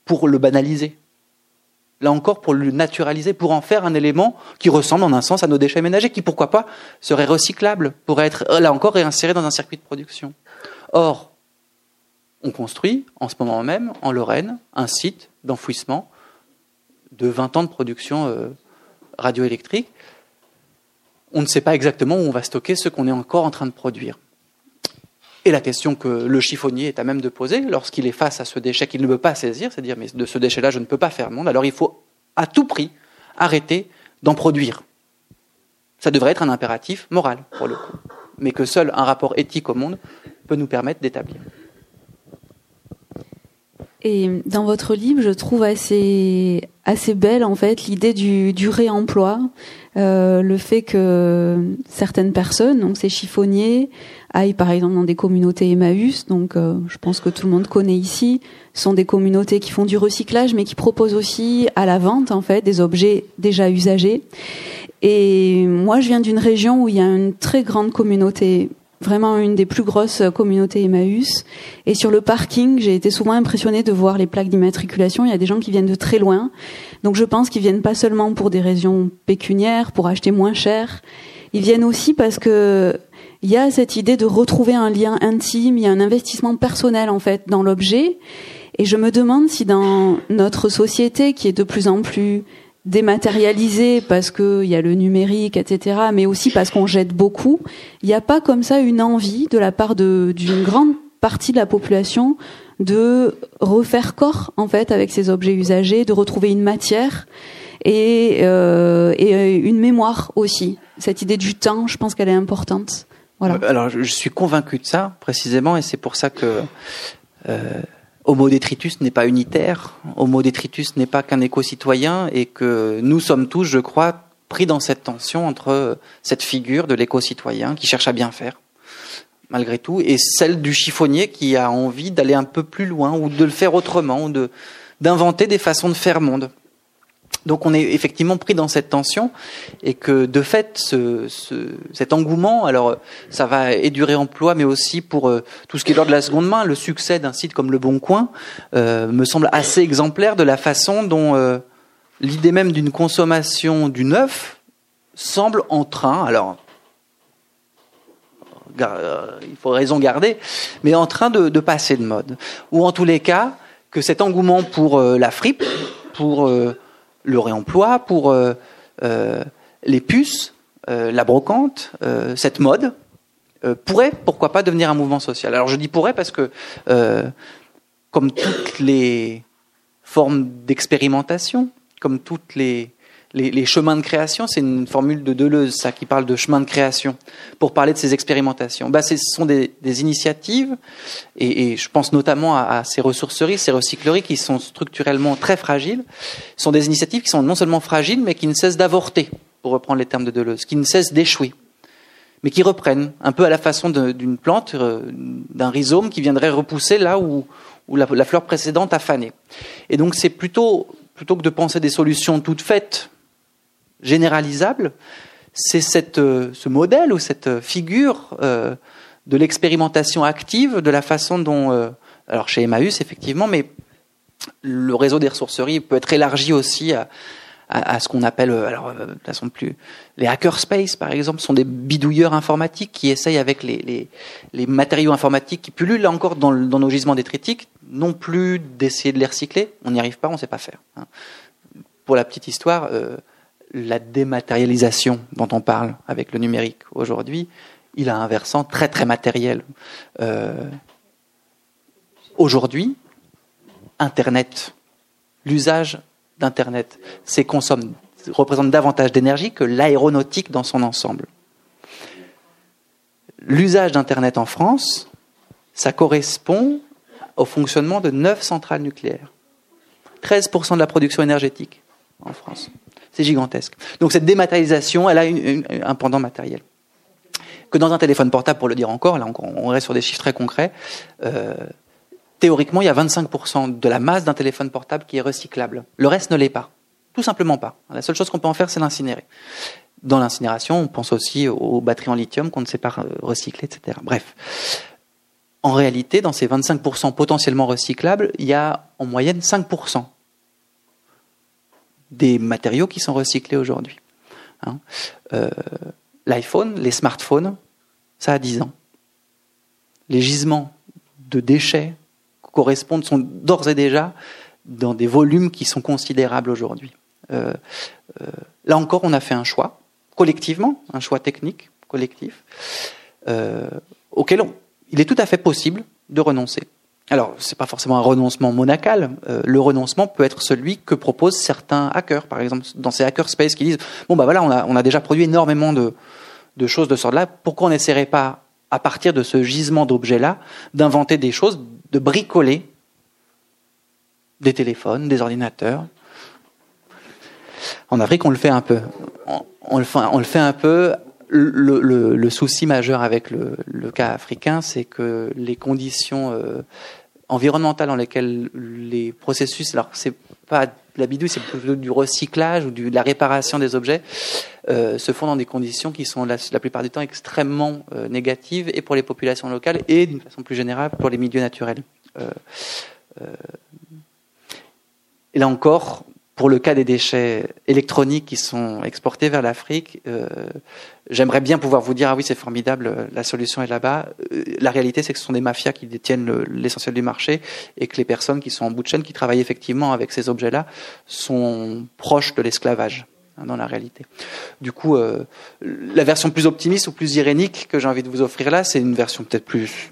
pour le banaliser. Là encore, pour le naturaliser, pour en faire un élément qui ressemble en un sens à nos déchets ménagers, qui pourquoi pas serait recyclable, pourrait être là encore réinséré dans un circuit de production. Or, on construit en ce moment même, en Lorraine, un site d'enfouissement de 20 ans de production euh, radioélectrique. On ne sait pas exactement où on va stocker ce qu'on est encore en train de produire. Et la question que le chiffonnier est à même de poser lorsqu'il est face à ce déchet qu'il ne veut pas saisir, c'est dire mais de ce déchet-là je ne peux pas faire monde, alors il faut à tout prix arrêter d'en produire. Ça devrait être un impératif moral pour le coup, mais que seul un rapport éthique au monde peut nous permettre d'établir. Et dans votre livre, je trouve assez assez belle en fait l'idée du, du réemploi, euh, le fait que certaines personnes, donc ces chiffonniers, aillent par exemple dans des communautés Emmaüs, donc euh, je pense que tout le monde connaît ici, sont des communautés qui font du recyclage, mais qui proposent aussi à la vente en fait des objets déjà usagés. Et moi, je viens d'une région où il y a une très grande communauté vraiment une des plus grosses communautés Emmaüs. Et sur le parking, j'ai été souvent impressionnée de voir les plaques d'immatriculation. Il y a des gens qui viennent de très loin. Donc je pense qu'ils viennent pas seulement pour des raisons pécuniaires, pour acheter moins cher. Ils viennent aussi parce que il y a cette idée de retrouver un lien intime, il y a un investissement personnel en fait dans l'objet. Et je me demande si dans notre société qui est de plus en plus dématérialisé parce qu'il y a le numérique, etc., mais aussi parce qu'on jette beaucoup, il n'y a pas comme ça une envie de la part d'une grande partie de la population de refaire corps en fait avec ces objets usagés, de retrouver une matière et, euh, et euh, une mémoire aussi. Cette idée du temps, je pense qu'elle est importante. Voilà. Alors je suis convaincu de ça précisément et c'est pour ça que euh, Homo detritus n'est pas unitaire, Homo detritus n'est pas qu'un éco-citoyen et que nous sommes tous, je crois, pris dans cette tension entre cette figure de l'éco-citoyen qui cherche à bien faire, malgré tout, et celle du chiffonnier qui a envie d'aller un peu plus loin ou de le faire autrement, ou d'inventer des façons de faire monde. Donc on est effectivement pris dans cette tension et que de fait ce, cet engouement, alors ça va édurer emploi, mais aussi pour euh, tout ce qui est lors de la seconde main, le succès d'un site comme Le Bon Coin euh, me semble assez exemplaire de la façon dont euh, l'idée même d'une consommation du neuf semble en train, alors il faut raison garder, mais en train de, de, passer de mode. Ou en tous les cas, que cet engouement pour la fripe, pour le réemploi, pour euh, euh, les puces, euh, la brocante, cette mode, pourrait, pourquoi pas, devenir un mouvement social. Alors je dis pourrait parce que, comme toutes les formes d'expérimentation, comme toutes les les, chemins de création, c'est une formule de Deleuze, ça, qui parle de chemin de création, pour parler de ces expérimentations. Bah, ce sont des, initiatives, et, je pense notamment à, ces ressourceries, ces recycleries qui sont structurellement très fragiles. Sont des initiatives qui sont non seulement fragiles, mais qui ne cessent d'avorter, pour reprendre les termes de Deleuze, qui ne cessent d'échouer, mais qui reprennent, un peu à la façon d'une plante, euh, d'un rhizome qui viendrait repousser là où, la, la fleur précédente a fané. Et donc c'est plutôt plutôt que de penser des solutions toutes faites généralisable, c'est euh, ce modèle ou cette figure euh, de l'expérimentation active, de la façon dont, euh, alors chez Emmaüs effectivement, mais le réseau des ressourceries peut être élargi aussi à, ce qu'on appelle, alors de façon plus, les hackerspace par exemple, sont des bidouilleurs informatiques qui essayent avec les, matériaux informatiques qui pullulent là encore dans, nos gisements détritiques, non plus d'essayer de les recycler, on n'y arrive pas, on ne sait pas faire. Hein. Pour la petite histoire, la dématérialisation dont on parle avec le numérique aujourd'hui, il a un versant très très matériel. Euh, aujourd'hui, Internet, l'usage d'Internet, c'est consomme, représente davantage d'énergie que l'aéronautique dans son ensemble. L'usage d'Internet en France, ça correspond au fonctionnement de neuf centrales nucléaires. 13% de la production énergétique en France. C'est gigantesque. Donc cette dématérialisation, elle a un pendant matériel. Que dans un téléphone portable, pour le dire encore, là on reste sur des chiffres très concrets, euh, théoriquement, il y a 25% de la masse d'un téléphone portable qui est recyclable. Le reste ne l'est pas. Tout simplement pas. La seule chose qu'on peut en faire, c'est l'incinérer. Dans l'incinération, on pense aussi aux batteries en lithium qu'on ne sait pas recycler, etc. Bref. En réalité, dans ces 25% potentiellement recyclables, il y a en moyenne 5% des matériaux qui sont recyclés aujourd'hui. Hein. Euh, L'iPhone, les smartphones, ça a 10 ans. Les gisements de déchets correspondent, sont d'ores et déjà dans des volumes qui sont considérables aujourd'hui. Euh, euh, là encore, on a fait un choix, collectivement, un choix technique, collectif, auquel il est tout à fait possible de renoncer. Alors, c'est pas forcément un renoncement monacal. Euh, le renoncement peut être celui que proposent certains hackers, par exemple, dans ces hackerspace qui disent bon bah voilà, on a, déjà produit énormément de, choses de ce sorte-là. Pourquoi on n'essaierait pas, à partir de ce gisement d'objets-là, d'inventer des choses, de bricoler des téléphones, des ordinateurs? En Afrique, on le fait un peu. On, le, fait, un peu le, souci majeur avec le, le cas africain, c'est que les conditions euh, environnementales dans lesquelles les processus, alors c'est pas de la bidouille, c'est plutôt du recyclage ou de la réparation des objets, euh, se font dans des conditions qui sont la, plupart du temps extrêmement euh, négatives et pour les populations locales et d'une façon plus générale pour les milieux naturels. Euh, et là encore, pour le cas des déchets électroniques qui sont exportés vers l'Afrique, euh, j'aimerais bien pouvoir vous dire ah oui c'est formidable, la solution est là-bas. Euh, la réalité c'est que ce sont des mafias qui détiennent l'essentiel du marché et que les personnes qui sont en bout de chaîne, qui travaillent effectivement avec ces objets-là, sont proches de l'esclavage hein, dans la réalité. Du coup, euh, la version plus optimiste ou plus irénique que j'ai envie de vous offrir là, c'est une version peut-être plus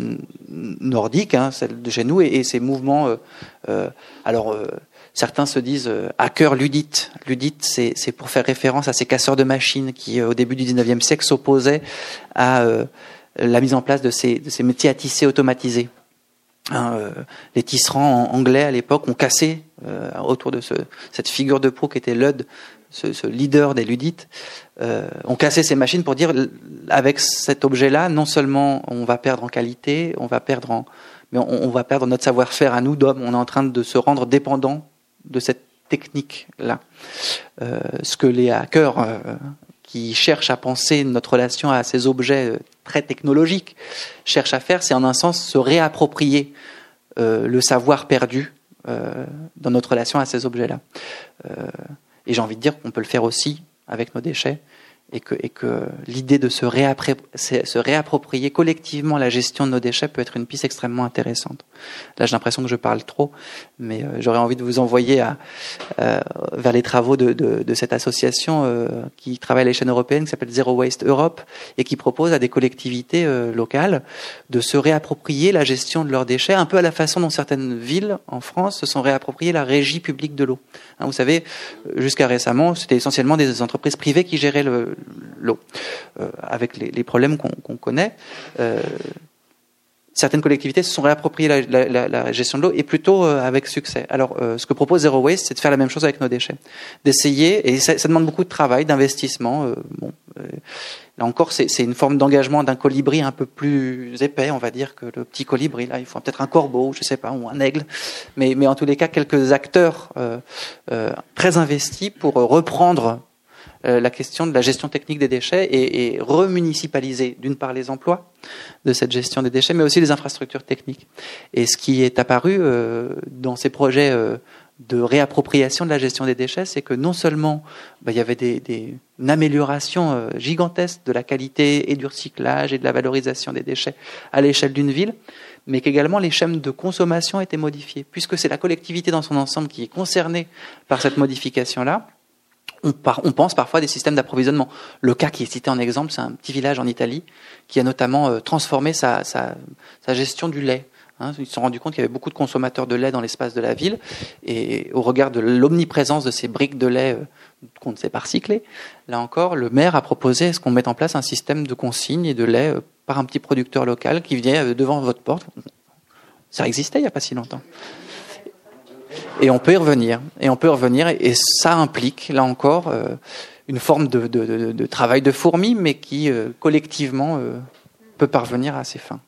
nordique, hein, celle de chez nous, et, ces mouvements. Alors Certains se disent euh, hacker ludite. Ludite, c'est pour faire référence à ces casseurs de machines qui, euh, au début du 19e siècle, s'opposaient à euh, la mise en place de ces, métiers à tisser automatisés. Hein, les tisserands anglais à l'époque ont cassé autour de ce, cette figure de proue qui était Ludd, ce, leader des ludites, euh, ont cassé ces machines pour dire avec cet objet-là, non seulement on va perdre en qualité, on va perdre mais on va perdre notre savoir-faire à nous d'hommes. On est en train de se rendre dépendant de cette technique-là. Euh, ce que les hackers euh, qui cherchent à penser notre relation à ces objets euh, très technologiques cherchent à faire, c'est en un sens se réapproprier le savoir perdu dans notre relation à ces objets-là. et j'ai envie de dire qu'on peut le faire aussi avec nos déchets et que, l'idée de se, réapproprier collectivement la gestion de nos déchets peut être une piste extrêmement intéressante. Là, j'ai l'impression que je parle trop, mais euh, j'aurais envie de vous envoyer euh, vers les travaux de, cette association euh, qui travaille à l'échelle européenne, qui s'appelle Zero Waste Europe, et qui propose à des collectivités locales de se réapproprier la gestion de leurs déchets, un peu à la façon dont certaines villes en France se sont réappropriées la régie publique de l'eau. Hein, vous savez, jusqu'à récemment, c'était essentiellement des entreprises privées qui géraient le, l'eau, euh, avec les, les problèmes qu'on connaît. Euh, certaines collectivités se sont réappropriées la, la, la gestion de l'eau et plutôt euh, avec succès. Alors, euh, ce que propose Zero Waste, c'est de faire la même chose avec nos déchets, d'essayer, et ça, ça, demande beaucoup de travail, d'investissement. Euh, bon, là encore, c'est une forme d'engagement d'un colibri un peu plus épais, on va dire, que le petit colibri. Là, il faut peut-être un corbeau, je sais pas, ou un aigle, mais, mais en tous les cas, quelques acteurs très investis pour reprendre euh, la question de la gestion technique des déchets et, et remunicipaliser d'une part les emplois de cette gestion des déchets, mais aussi les infrastructures techniques. Et ce qui est apparu euh, dans ces projets euh, de réappropriation de la gestion des déchets, c'est que non seulement bah, il y avait des, des, une amélioration euh, gigantesque de la qualité et du recyclage et de la valorisation des déchets à l'échelle d'une ville, mais qu'également les chaînes de consommation étaient modifiées, puisque c'est la collectivité dans son ensemble qui est concernée par cette modification-là on, pense parfois des systèmes d'approvisionnement. Le cas qui est cité en exemple, c'est un petit village en Italie qui a notamment euh, transformé sa, gestion du lait. Hein, ils se sont rendus compte qu'il y avait beaucoup de consommateurs de lait dans l'espace de la ville, et au regard de l'omniprésence de ces briques de lait euh, qu'on ne sait pas recycler, là encore, le maire a proposé qu'on mette en place un système de consigne et de lait euh, par un petit producteur local qui vient devant votre porte. Ça existait il n'y a pas si longtemps. Et on peut y revenir. Et on peut y revenir. Et ça implique, là encore, une forme de, de, de, travail de fourmi, mais qui collectivement peut parvenir à ses fins.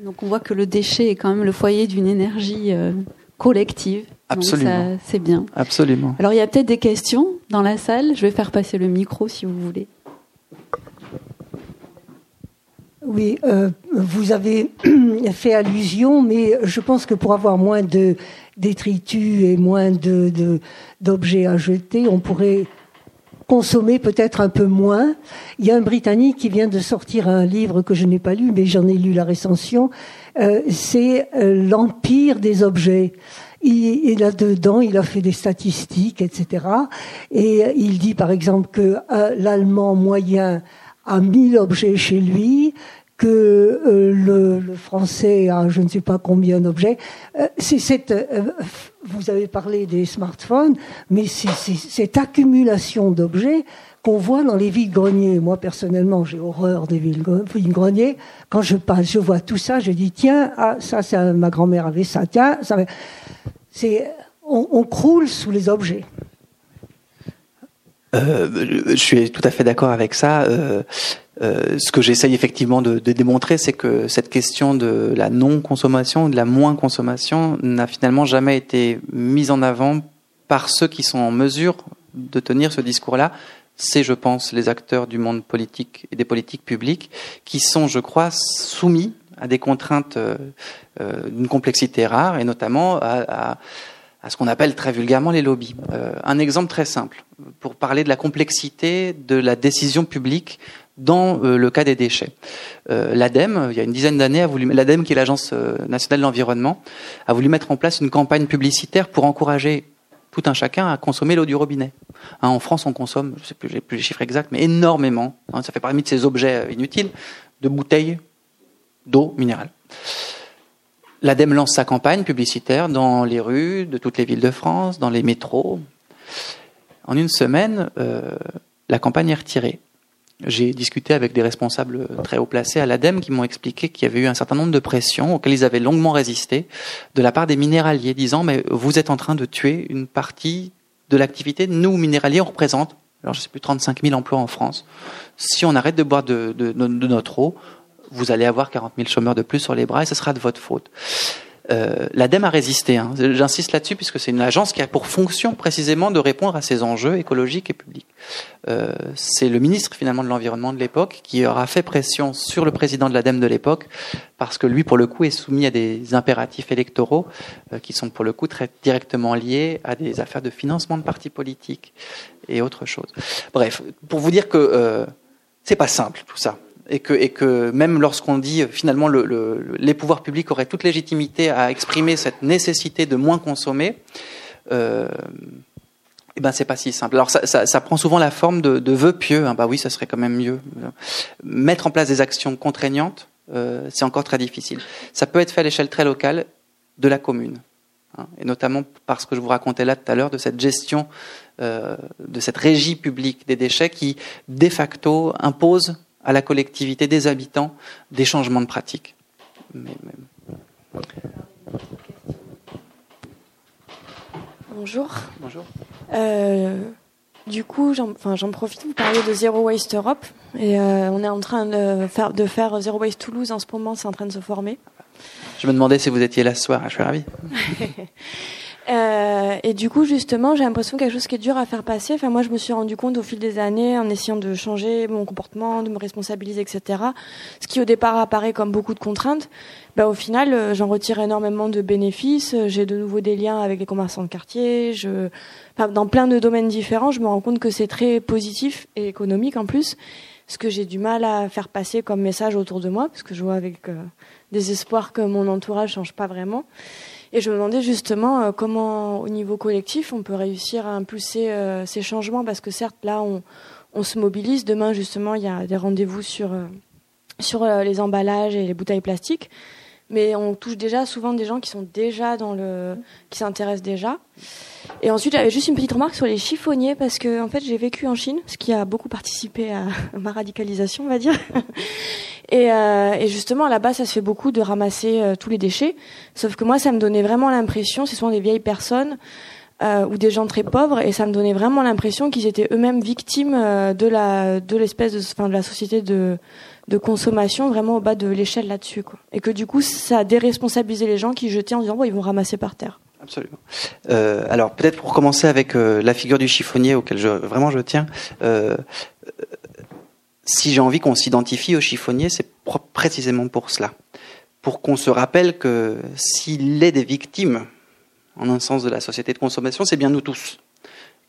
Donc on voit que le déchet est quand même le foyer d'une énergie collective. Absolument. C'est bien. Absolument. Alors il y a peut-être des questions dans la salle. Je vais faire passer le micro si vous voulez. Oui, euh, vous avez fait allusion, mais je pense que pour avoir moins de détritus et moins de d'objets à jeter, on pourrait consommer peut-être un peu moins. Il y a un Britannique qui vient de sortir un livre que je n'ai pas lu, mais j'en ai lu la recension. Euh, c'est euh, l'empire des objets. Et là-dedans, il a fait des statistiques, etc. Et il dit, par exemple, que euh, l'Allemand moyen a 1000 objets chez lui, que euh, le, français a je ne sais pas combien d'objets. Euh, c'est cette, vous avez parlé des smartphones, mais c'est cette accumulation d'objets qu'on voit dans les vides-greniers. Moi, personnellement, j'ai horreur des vides-greniers. Quand je passe, je vois tout ça, je dis, tiens, ah, ça, ça ma grand-mère avait ça, tiens, ça c'est on, croule sous les objets. Euh, je suis tout à fait d'accord avec ça. Euh, euh, ce que j'essaye effectivement de, démontrer, c'est que cette question de la non-consommation, de la moins-consommation, n'a finalement jamais été mise en avant par ceux qui sont en mesure de tenir ce discours-là. C'est, je pense, les acteurs du monde politique et des politiques publiques qui sont, je crois, soumis à des contraintes euh, euh, d'une complexité rare et notamment à, à, ce qu'on appelle très vulgairement les lobbies. Euh, un exemple très simple pour parler de la complexité de la décision publique dans le cas des déchets. L'ADEME, il y a une dizaine d'années, l'ADEME qui est l'agence nationale de l'environnement, a voulu mettre en place une campagne publicitaire pour encourager tout un chacun à consommer l'eau du robinet. Hein, en France, on consomme, je sais plus, plus les chiffres exacts, mais énormément. Hein, ça fait parmi de ces objets inutiles de bouteilles d'eau minérale. L'ADEME lance sa campagne publicitaire dans les rues de toutes les villes de France, dans les métros. En une semaine, euh, la campagne est retirée. J'ai discuté avec des responsables très haut placés à l'ADEME qui m'ont expliqué qu'il y avait eu un certain nombre de pressions auxquelles ils avaient longuement résisté de la part des minéraliers, disant mais vous êtes en train de tuer une partie de l'activité. Nous, minéraliers, on représente, alors je sais plus, 35 000 emplois en France. Si on arrête de boire de, de notre eau, vous allez avoir 40 000 chômeurs de plus sur les bras et ce sera de votre faute. Euh, L'ADEME a résisté. Hein. J'insiste là-dessus puisque c'est une agence qui a pour fonction précisément de répondre à ces enjeux écologiques et publics. Euh, c'est le ministre finalement de l'environnement de l'époque qui aura fait pression sur le président de l'ADEME de l'époque parce que lui pour le coup est soumis à des impératifs électoraux euh, qui sont pour le coup très directement liés à des affaires de financement de partis politiques et autre chose. Bref, pour vous dire que c'est pas simple tout ça et que, même lorsqu'on dit finalement le, le, les pouvoirs publics auraient toute légitimité à exprimer cette nécessité de moins consommer, euh, eh ben c'est pas si simple. Alors ça, prend souvent la forme de, de vœux pieux. Hein. Bah oui, ça serait quand même mieux. Mettre en place des actions contraignantes, euh, c'est encore très difficile. Ça peut être fait à l'échelle très locale de la commune, hein. et notamment parce que je vous racontais là tout à l'heure de cette gestion, euh, de cette régie publique des déchets qui de facto impose à la collectivité des habitants des changements de pratiques. Bonjour. Bonjour. Euh, du coup, j'en enfin, profite, vous parler de Zero Waste Europe. Et euh, on est en train de faire, de faire Zero Waste Toulouse en ce moment, c'est en train de se former. Je me demandais si vous étiez là ce soir, je suis ravi. Euh, et du coup, justement, j'ai l'impression quelque chose qui est dur à faire passer. Enfin, moi, je me suis rendu compte au fil des années, en essayant de changer mon comportement, de me responsabiliser, etc. Ce qui au départ apparaît comme beaucoup de contraintes, bah, au final, euh, j'en retire énormément de bénéfices. J'ai de nouveau des liens avec les commerçants de quartier. Je, enfin, dans plein de domaines différents, je me rends compte que c'est très positif et économique en plus. Ce que j'ai du mal à faire passer comme message autour de moi, parce que je vois avec euh, des espoirs que mon entourage change pas vraiment. Et je me demandais justement euh, comment, au niveau collectif, on peut réussir à impulser euh, ces changements, parce que certes, là, on, se mobilise. Demain, justement, il y a des rendez-vous sur, euh, sur les emballages et les bouteilles plastiques. Mais on touche déjà souvent des gens qui sont déjà dans le, qui s'intéressent déjà. Et ensuite, j'avais juste une petite remarque sur les chiffonniers parce que en fait, j'ai vécu en Chine, ce qui a beaucoup participé à ma radicalisation, on va dire. Et, euh, et justement, là-bas, ça se fait beaucoup de ramasser euh, tous les déchets. Sauf que moi, ça me donnait vraiment l'impression, ce sont des vieilles personnes euh, ou des gens très pauvres, et ça me donnait vraiment l'impression qu'ils étaient eux-mêmes victimes euh, de la de l'espèce de, de la société de de consommation vraiment au bas de l'échelle là-dessus, quoi. Et que du coup, ça a déresponsabilisé les gens qui jetaient en disant bon, ils vont ramasser par terre. Absolument. Euh, alors peut-être pour commencer avec euh, la figure du chiffonnier auquel vraiment je tiens. Si j'ai envie qu'on s'identifie au chiffonnier, c'est précisément pour cela. Pour qu'on se rappelle que s'il est des victimes, en un sens de la société de consommation, c'est bien nous tous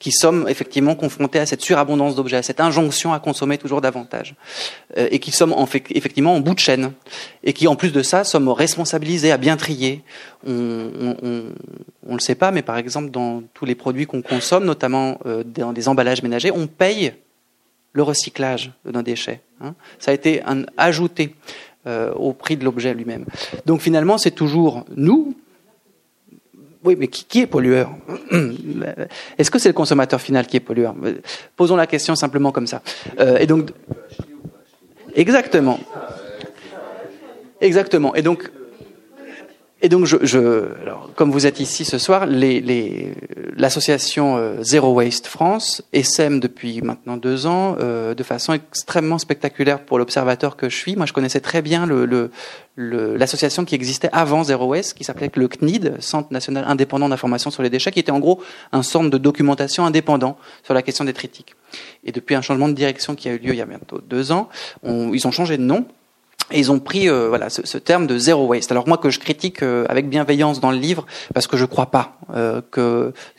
qui sommes effectivement confrontés à cette surabondance d'objets, à cette injonction à consommer toujours davantage, euh, et qui sommes effectivement en bout de chaîne, et qui en plus de ça sommes responsabilisés à bien trier. On ne le sait pas, mais par exemple dans tous les produits qu'on consomme, notamment euh, dans des emballages ménagers, on paye le recyclage de nos déchets. Hein. Ça a été ajouté euh, au prix de l'objet lui-même. Donc finalement, c'est toujours nous, oui, mais qui, est pollueur Est-ce que c'est le consommateur final qui est pollueur Posons la question simplement comme ça. Euh, et donc, exactement, exactement. Et donc, et donc, je, je, alors, comme vous êtes ici ce soir, l'association euh, Zero Waste France essaime depuis maintenant deux ans, euh, de façon extrêmement spectaculaire pour l'observateur que je suis. Moi, je connaissais très bien l'association le, le, qui existait avant Zero Waste, qui s'appelait le CNID, Centre national indépendant d'information sur les déchets, qui était en gros un centre de documentation indépendant sur la question des tritiques. Et depuis un changement de direction qui a eu lieu il y a bientôt deux ans, on, ils ont changé de nom et ils ont pris euh, voilà ce, ce, terme de zero waste. Alors moi que je critique euh, avec bienveillance dans le livre parce que je crois pas euh,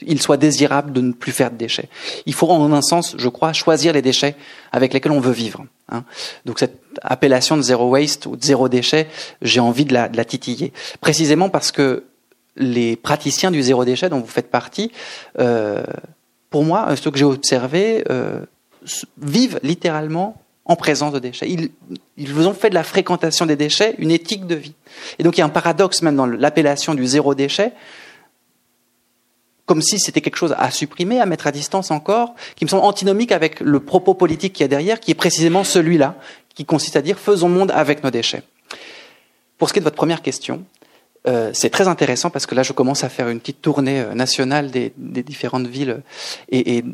qu'il soit désirable de ne plus faire de déchets. Il faut en un sens, je crois, choisir les déchets avec lesquels on veut vivre. Hein. Donc cette appellation de zero waste ou de zéro déchet, j'ai envie de la, de la titiller. Précisément parce que les praticiens du zéro déchet dont vous faites partie, euh, pour moi, ceux que j'ai observés, euh, vivent littéralement en présence de déchets. Ils, ils ont fait de la fréquentation des déchets une éthique de vie. Et donc il y a un paradoxe même dans l'appellation du zéro déchet, comme si c'était quelque chose à supprimer, à mettre à distance encore, qui me semble antinomique avec le propos politique qu'il y a derrière, qui est précisément celui-là, qui consiste à dire faisons monde avec nos déchets. Pour ce qui est de votre première question, euh, c'est très intéressant parce que là, je commence à faire une petite tournée euh, nationale des, différentes villes et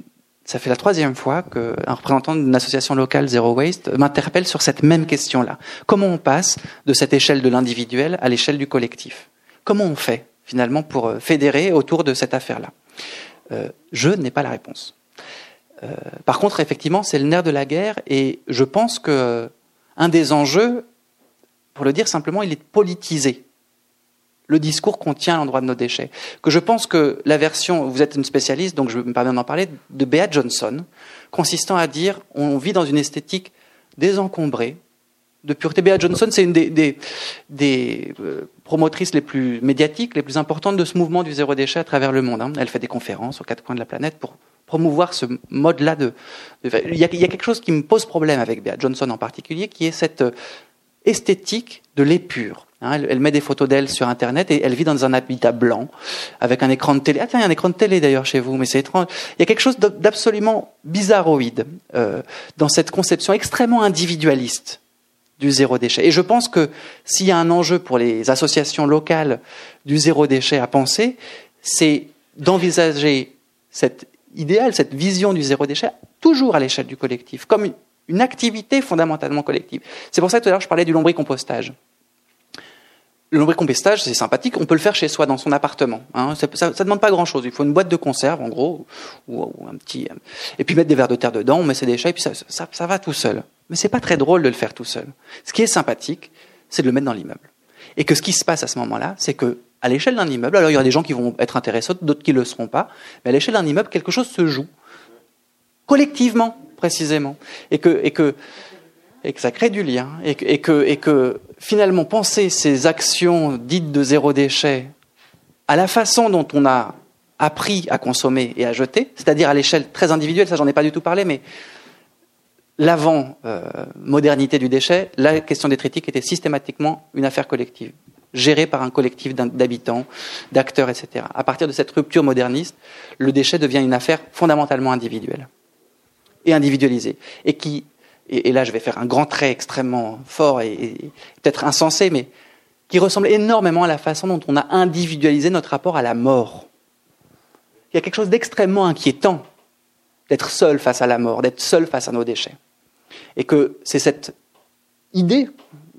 ça fait la troisième fois qu'un représentant d'une association locale Zero Waste m'interpelle sur cette même question-là. Comment on passe de cette échelle de l'individuel à l'échelle du collectif? Comment on fait finalement pour euh, fédérer autour de cette affaire-là? Euh, Je n'ai pas la réponse. Euh, par contre, effectivement, c'est le nerf de la guerre et je pense que un des enjeux, pour le dire simplement, il est politisé le discours qu'on tient à l'endroit de nos déchets. Que je pense que la version, vous êtes une spécialiste, donc je me permets d'en parler, de Bea Johnson, consistant à dire on vit dans une esthétique désencombrée, de pureté. Bea Johnson, c'est une des, des, des euh, promotrices les plus médiatiques, les plus importantes de ce mouvement du zéro déchet à travers le monde. Hein. Elle fait des conférences aux quatre coins de la planète pour promouvoir ce mode-là de. Il, y a, il y a quelque chose qui me pose problème avec Bea Johnson en particulier, qui est cette euh, esthétique de l'épure. Hein, elle, met des photos d'elle sur Internet et elle vit dans un habitat blanc avec un écran de télé. Ah tiens, il y a un écran de télé d'ailleurs chez vous, mais c'est étrange. Il y a quelque chose d'absolument bizarroïde euh, dans cette conception extrêmement individualiste du zéro déchet. Et je pense que s'il y a un enjeu pour les associations locales du zéro déchet à penser, c'est d'envisager cet idéal, cette vision du zéro déchet toujours à l'échelle du collectif, comme une, activité fondamentalement collective. C'est pour ça que tout à l'heure je parlais du lombricompostage. Le lombricompostage, c'est sympathique, on peut le faire chez soi, dans son appartement. Hein. Ça, ça, demande pas grand-chose. Il faut une boîte de conserve, en gros, ou, un petit, et puis mettre des verres de terre dedans, on met ses déchets, et puis ça, ça, va tout seul. Mais c'est pas très drôle de le faire tout seul. Ce qui est sympathique, c'est de le mettre dans l'immeuble. Et que ce qui se passe à ce moment-là, c'est que à l'échelle d'un immeuble, alors il y aura des gens qui vont être intéressés, d'autres qui le seront pas, mais à l'échelle d'un immeuble, quelque chose se joue collectivement, précisément, et que, et que et que ça crée du lien, et que, et que finalement penser ces actions dites de zéro déchet à la façon dont on a appris à consommer et à jeter, c'est-à-dire à, l'échelle très individuelle, ça j'en ai pas du tout parlé, mais l'avant-modernité euh, du déchet, la question des critiques était systématiquement une affaire collective. géré par un collectif d'habitants, d'acteurs, etc. À partir de cette rupture moderniste, le déchet devient une affaire fondamentalement individuelle et individualisée, et qui, et, là je vais faire un grand trait extrêmement fort et peut-être insensé, mais qui ressemble énormément à la façon dont on a individualisé notre rapport à la mort. Il y a quelque chose d'extrêmement inquiétant d'être seul face à la mort, d'être seul face à nos déchets. Et que c'est cette idée,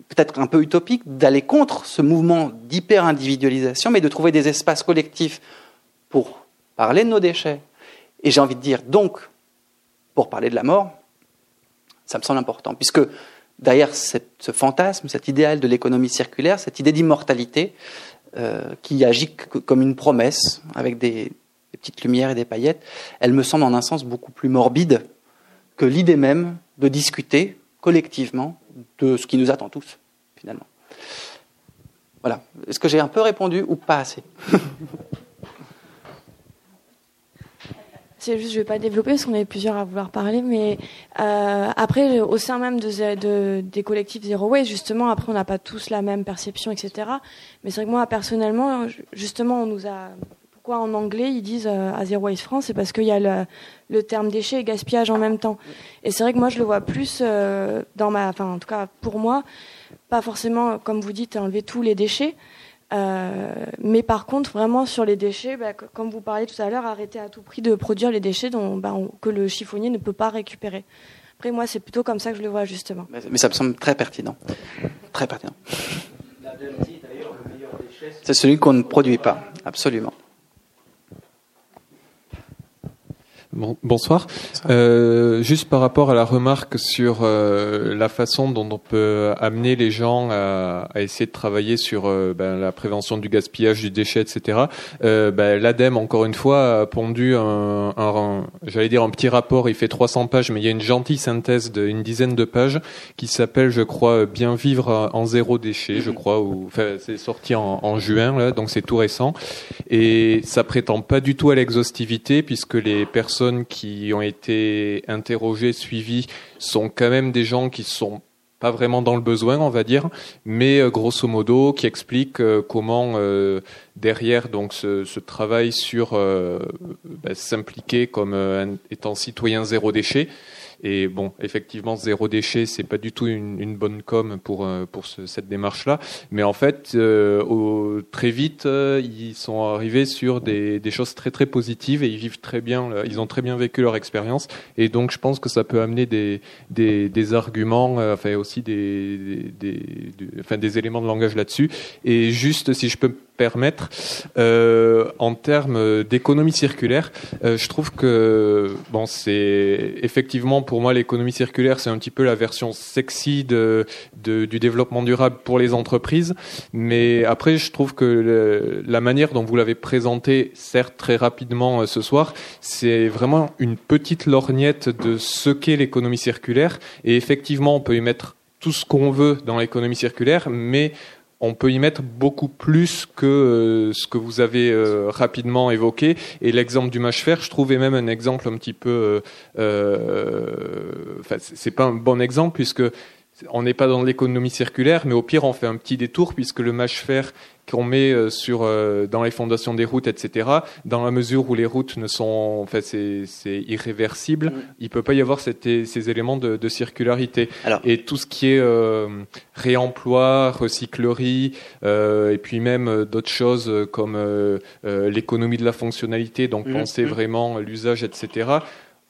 peut-être un peu utopique, d'aller contre ce mouvement d'hyper-individualisation, mais de trouver des espaces collectifs pour parler de nos déchets. Et j'ai envie de dire, donc, pour parler de la mort, ça me semble important, puisque derrière ce fantasme, cet idéal de l'économie circulaire, cette idée d'immortalité euh, qui agit comme une promesse avec des, petites lumières et des paillettes, elle me semble en un sens beaucoup plus morbide que l'idée même de discuter collectivement de ce qui nous attend tous, finalement. Voilà. Est-ce que j'ai un peu répondu ou pas assez? C'est juste, je vais pas développer parce qu'on est plusieurs à vouloir parler, mais euh, après, au sein même de, des collectifs Zero Waste, justement, après, on n'a pas tous la même perception, etc. Mais c'est vrai que moi, personnellement, justement, on nous a. Pourquoi en anglais ils disent euh, à Zero Waste France C'est parce qu'il y a le, le, terme déchet et gaspillage en même temps. Et c'est vrai que moi, je le vois plus euh, dans ma. Enfin, en tout cas, pour moi, pas forcément, comme vous dites, enlever tous les déchets. Euh, mais par contre, vraiment sur les déchets, bah, comme vous parliez tout à l'heure, arrêter à tout prix de produire les déchets dont, bah, que le chiffonnier ne peut pas récupérer. Après, moi, c'est plutôt comme ça que je le vois, justement. Mais ça me semble très pertinent. Très pertinent. C'est celui qu'on ne produit pas, absolument. Bonsoir. Euh, juste par rapport à la remarque sur euh, la façon dont on peut amener les gens à, à essayer de travailler sur euh, ben, la prévention du gaspillage du déchet, etc. Euh, ben, L'ADEME, encore une fois, a pondu un, un, j'allais dire un petit rapport. Il fait 300 pages, mais il y a une gentille synthèse d'une dizaine de pages qui s'appelle, je crois, Bien vivre en zéro déchet, je crois. Ou, enfin, c'est sorti en, en juin, là, donc c'est tout récent. Et ça prétend pas du tout à l'exhaustivité puisque les personnes qui ont été interrogées, suivies, sont quand même des gens qui sont pas vraiment dans le besoin, on va dire, mais euh, grosso modo qui expliquent euh, comment euh, derrière donc ce, travail sur bah, s'impliquer comme étant citoyen zéro déchet et bon, effectivement, zéro déchet, c'est pas du tout une, une bonne com pour euh, pour ce, cette démarche-là. Mais en fait, euh, au, très vite, euh, ils sont arrivés sur des, des choses très très positives et ils vivent très bien. Ils ont très bien vécu leur expérience. Et donc, je pense que ça peut amener des des, des arguments, enfin aussi des, des, enfin, des éléments de langage là-dessus. Et juste, si je peux permettre. Euh, en termes d'économie circulaire, euh, je trouve que bon, c'est effectivement pour moi l'économie circulaire, c'est un petit peu la version sexy de, du développement durable pour les entreprises. Mais après, je trouve que la manière dont vous l'avez présenté, certes très rapidement euh, ce soir, c'est vraiment une petite lorgnette de ce qu'est l'économie circulaire. Et effectivement, on peut y mettre tout ce qu'on veut dans l'économie circulaire, mais on peut y mettre beaucoup plus que euh, ce que vous avez euh, rapidement évoqué. Et l'exemple du mâche fer, je trouvais même un exemple un petit peu. Euh, enfin, c'est pas un bon exemple puisque on n'est pas dans l'économie circulaire, mais au pire, on fait un petit détour puisque le mâche fer qu'on met euh, sur euh, dans les fondations des routes, etc. Dans la mesure où les routes ne sont, en fait, c'est irréversible, mm. il peut pas y avoir ces éléments de, circularité. et tout ce qui est euh, réemploi, recyclerie, et puis même d'autres choses comme l'économie de la fonctionnalité, donc mm. penser mm. vraiment l'usage, etc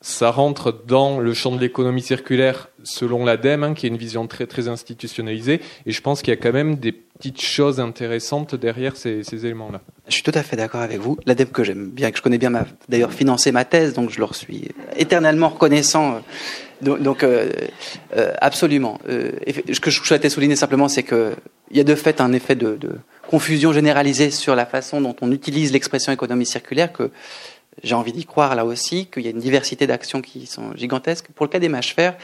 ça rentre dans le champ de l'économie circulaire selon l'ADEME, hein, qui est une vision très très institutionnalisée. Et je pense qu'il y a quand même des petites choses intéressantes derrière ces, éléments-là. Je suis tout à fait d'accord avec vous. L'ADEME que j'aime bien, que je connais bien, m'a d'ailleurs financé ma thèse, donc je leur suis éternellement reconnaissant. Donc, euh, euh, absolument. Euh, ce que je souhaitais souligner simplement, c'est qu'il y a de fait un effet de, de confusion généralisée sur la façon dont on utilise l'expression économie circulaire que j'ai envie d'y croire là aussi, qu'il y a une diversité d'actions qui sont gigantesques. Pour le cas des mâches fer,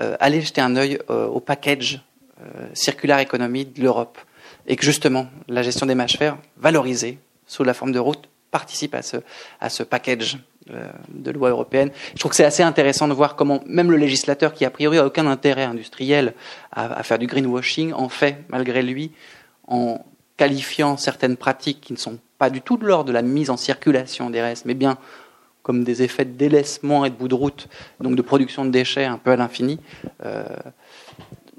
euh, allez jeter un œil euh, au package euh, circulaire économie de l'Europe. Et que justement, la gestion des mâches fer, valorisée sous la forme de route, participe à ce, à ce package euh, de loi européenne. Je trouve que c'est assez intéressant de voir comment même le législateur, qui a priori a aucun intérêt industriel à, à faire du greenwashing, en fait, malgré lui, en qualifiant certaines pratiques qui ne sont pas du tout de l'ordre de la mise en circulation des restes, mais bien comme des effets de délaissement et de bout de route, donc de production de déchets un peu à l'infini. Euh,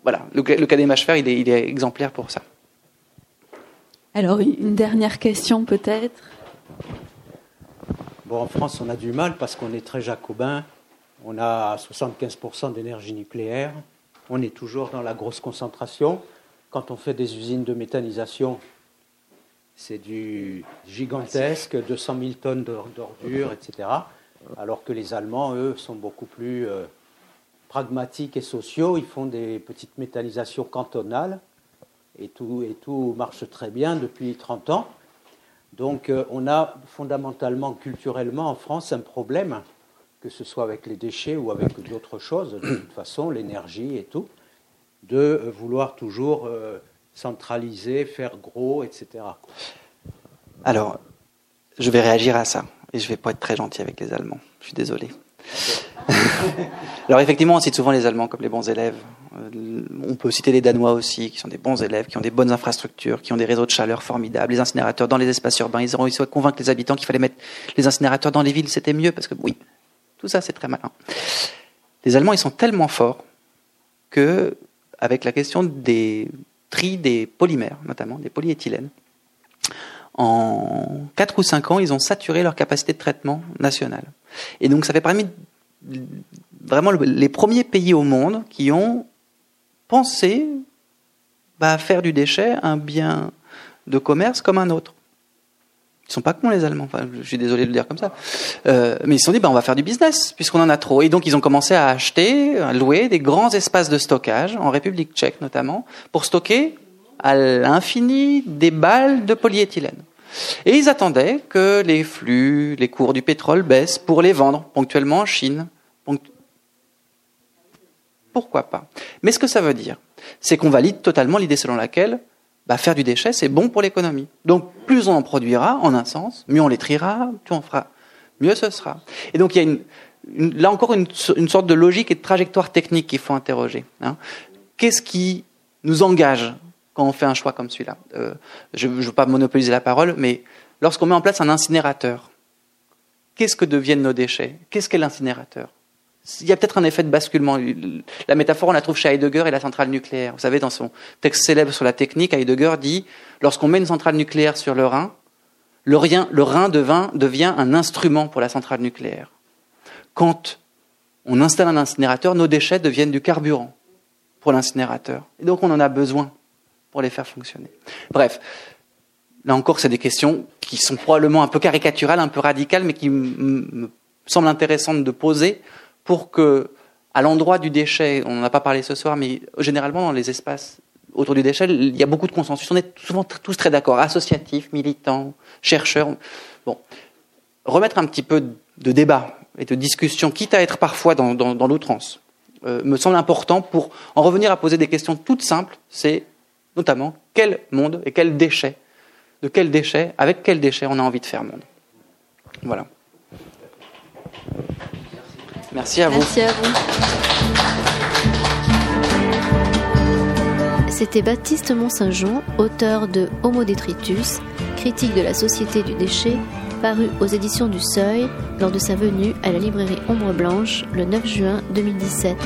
voilà, le, cas des mâches il est, il est exemplaire pour ça. Alors, une dernière question peut-être? Bon, en France, on a du mal parce qu'on est très jacobin. On a 75% d'énergie nucléaire. On est toujours dans la grosse concentration. Quand on fait des usines de méthanisation, c'est du gigantesque, 200 000 tonnes d'ordures, etc. Alors que les Allemands, eux, sont beaucoup plus euh, pragmatiques et sociaux. Ils font des petites méthanisations cantonales et tout, et tout marche très bien depuis 30 ans. Donc euh, on a fondamentalement, culturellement, en France, un problème, que ce soit avec les déchets ou avec d'autres choses, de toute façon, l'énergie et tout, de euh, vouloir toujours centraliser, faire gros, etc. Alors, je vais réagir à ça, et je vais pas être très gentil avec les Allemands. Je suis désolé. Alors effectivement, on cite souvent les Allemands comme les bons élèves. Euh, on peut citer les Danois aussi, qui sont des bons élèves, qui ont des bonnes infrastructures, qui ont des réseaux de chaleur formidables, les incinérateurs dans les espaces urbains. Ils ont réussi à convaincre les habitants qu'il fallait mettre les incinérateurs dans les villes, c'était mieux, parce que oui, tout ça c'est très malin. Les Allemands, ils sont tellement forts que, avec la question des tri des polymères, notamment des polyéthylènes. En 4 ou 5 ans, ils ont saturé leur capacité de traitement nationale. Et donc ça fait parmi vraiment les premiers pays au monde qui ont pensé bah, faire du déchet un bien de commerce comme un autre. Ils sont pas cons les Allemands. Enfin, je suis désolé de le dire comme ça, euh, mais ils se sont dit bah on va faire du business puisqu'on en a trop. Et donc ils ont commencé à acheter, à louer des grands espaces de stockage en République Tchèque notamment pour stocker à l'infini des balles de polyéthylène. Et ils attendaient que les flux, les cours du pétrole baissent pour les vendre ponctuellement en Chine. Pourquoi pas? Mais ce que ça veut dire, c'est qu'on valide totalement l'idée selon laquelle bah, faire du déchet, c'est bon pour l'économie. Donc plus on en produira, en un sens, mieux on les triera, plus on fera, mieux ce sera. Et donc il y a là encore une, sorte de logique et de trajectoire technique qu'il faut interroger. Hein. Qu'est-ce qui nous engage quand on fait un choix comme celui-là? Euh, Je ne veux pas monopoliser la parole, mais lorsqu'on met en place un incinérateur, qu'est-ce que deviennent nos déchets? Qu'est-ce qu'est l'incinérateur? Il y a peut-être un effet de basculement. La métaphore, on la trouve chez Heidegger et la centrale nucléaire. Vous savez, dans son texte célèbre sur la technique, Heidegger dit lorsqu'on met une centrale nucléaire sur le Rhin, le, Rhin devient un instrument pour la centrale nucléaire. Quand on installe un incinérateur, nos déchets deviennent du carburant pour l'incinérateur. Et donc on en a besoin pour les faire fonctionner. Bref, là encore, c'est des questions qui sont probablement un peu caricaturales, un peu radicales, mais qui me semblent intéressantes de poser pour que, à l'endroit du déchet, on n'en a pas parlé ce soir, mais généralement dans les espaces autour du déchet, il y a beaucoup de consensus. On est souvent tous très d'accord, associatifs, militants, chercheurs. Bon, remettre un petit peu de débat et de discussion, quitte à être parfois dans, l'outrance, euh, me semble important pour en revenir à poser des questions toutes simples. C'est notamment quel monde et quel déchet, de quel déchet, avec quel déchet on a envie de faire monde. Voilà. Merci à vous. C'était Baptiste Mont-Saint-Jean, auteur de Homo detritus, critique de la société du déchet, paru aux éditions du Seuil lors de sa venue à la librairie Ombre Blanche le 9 juin 2017.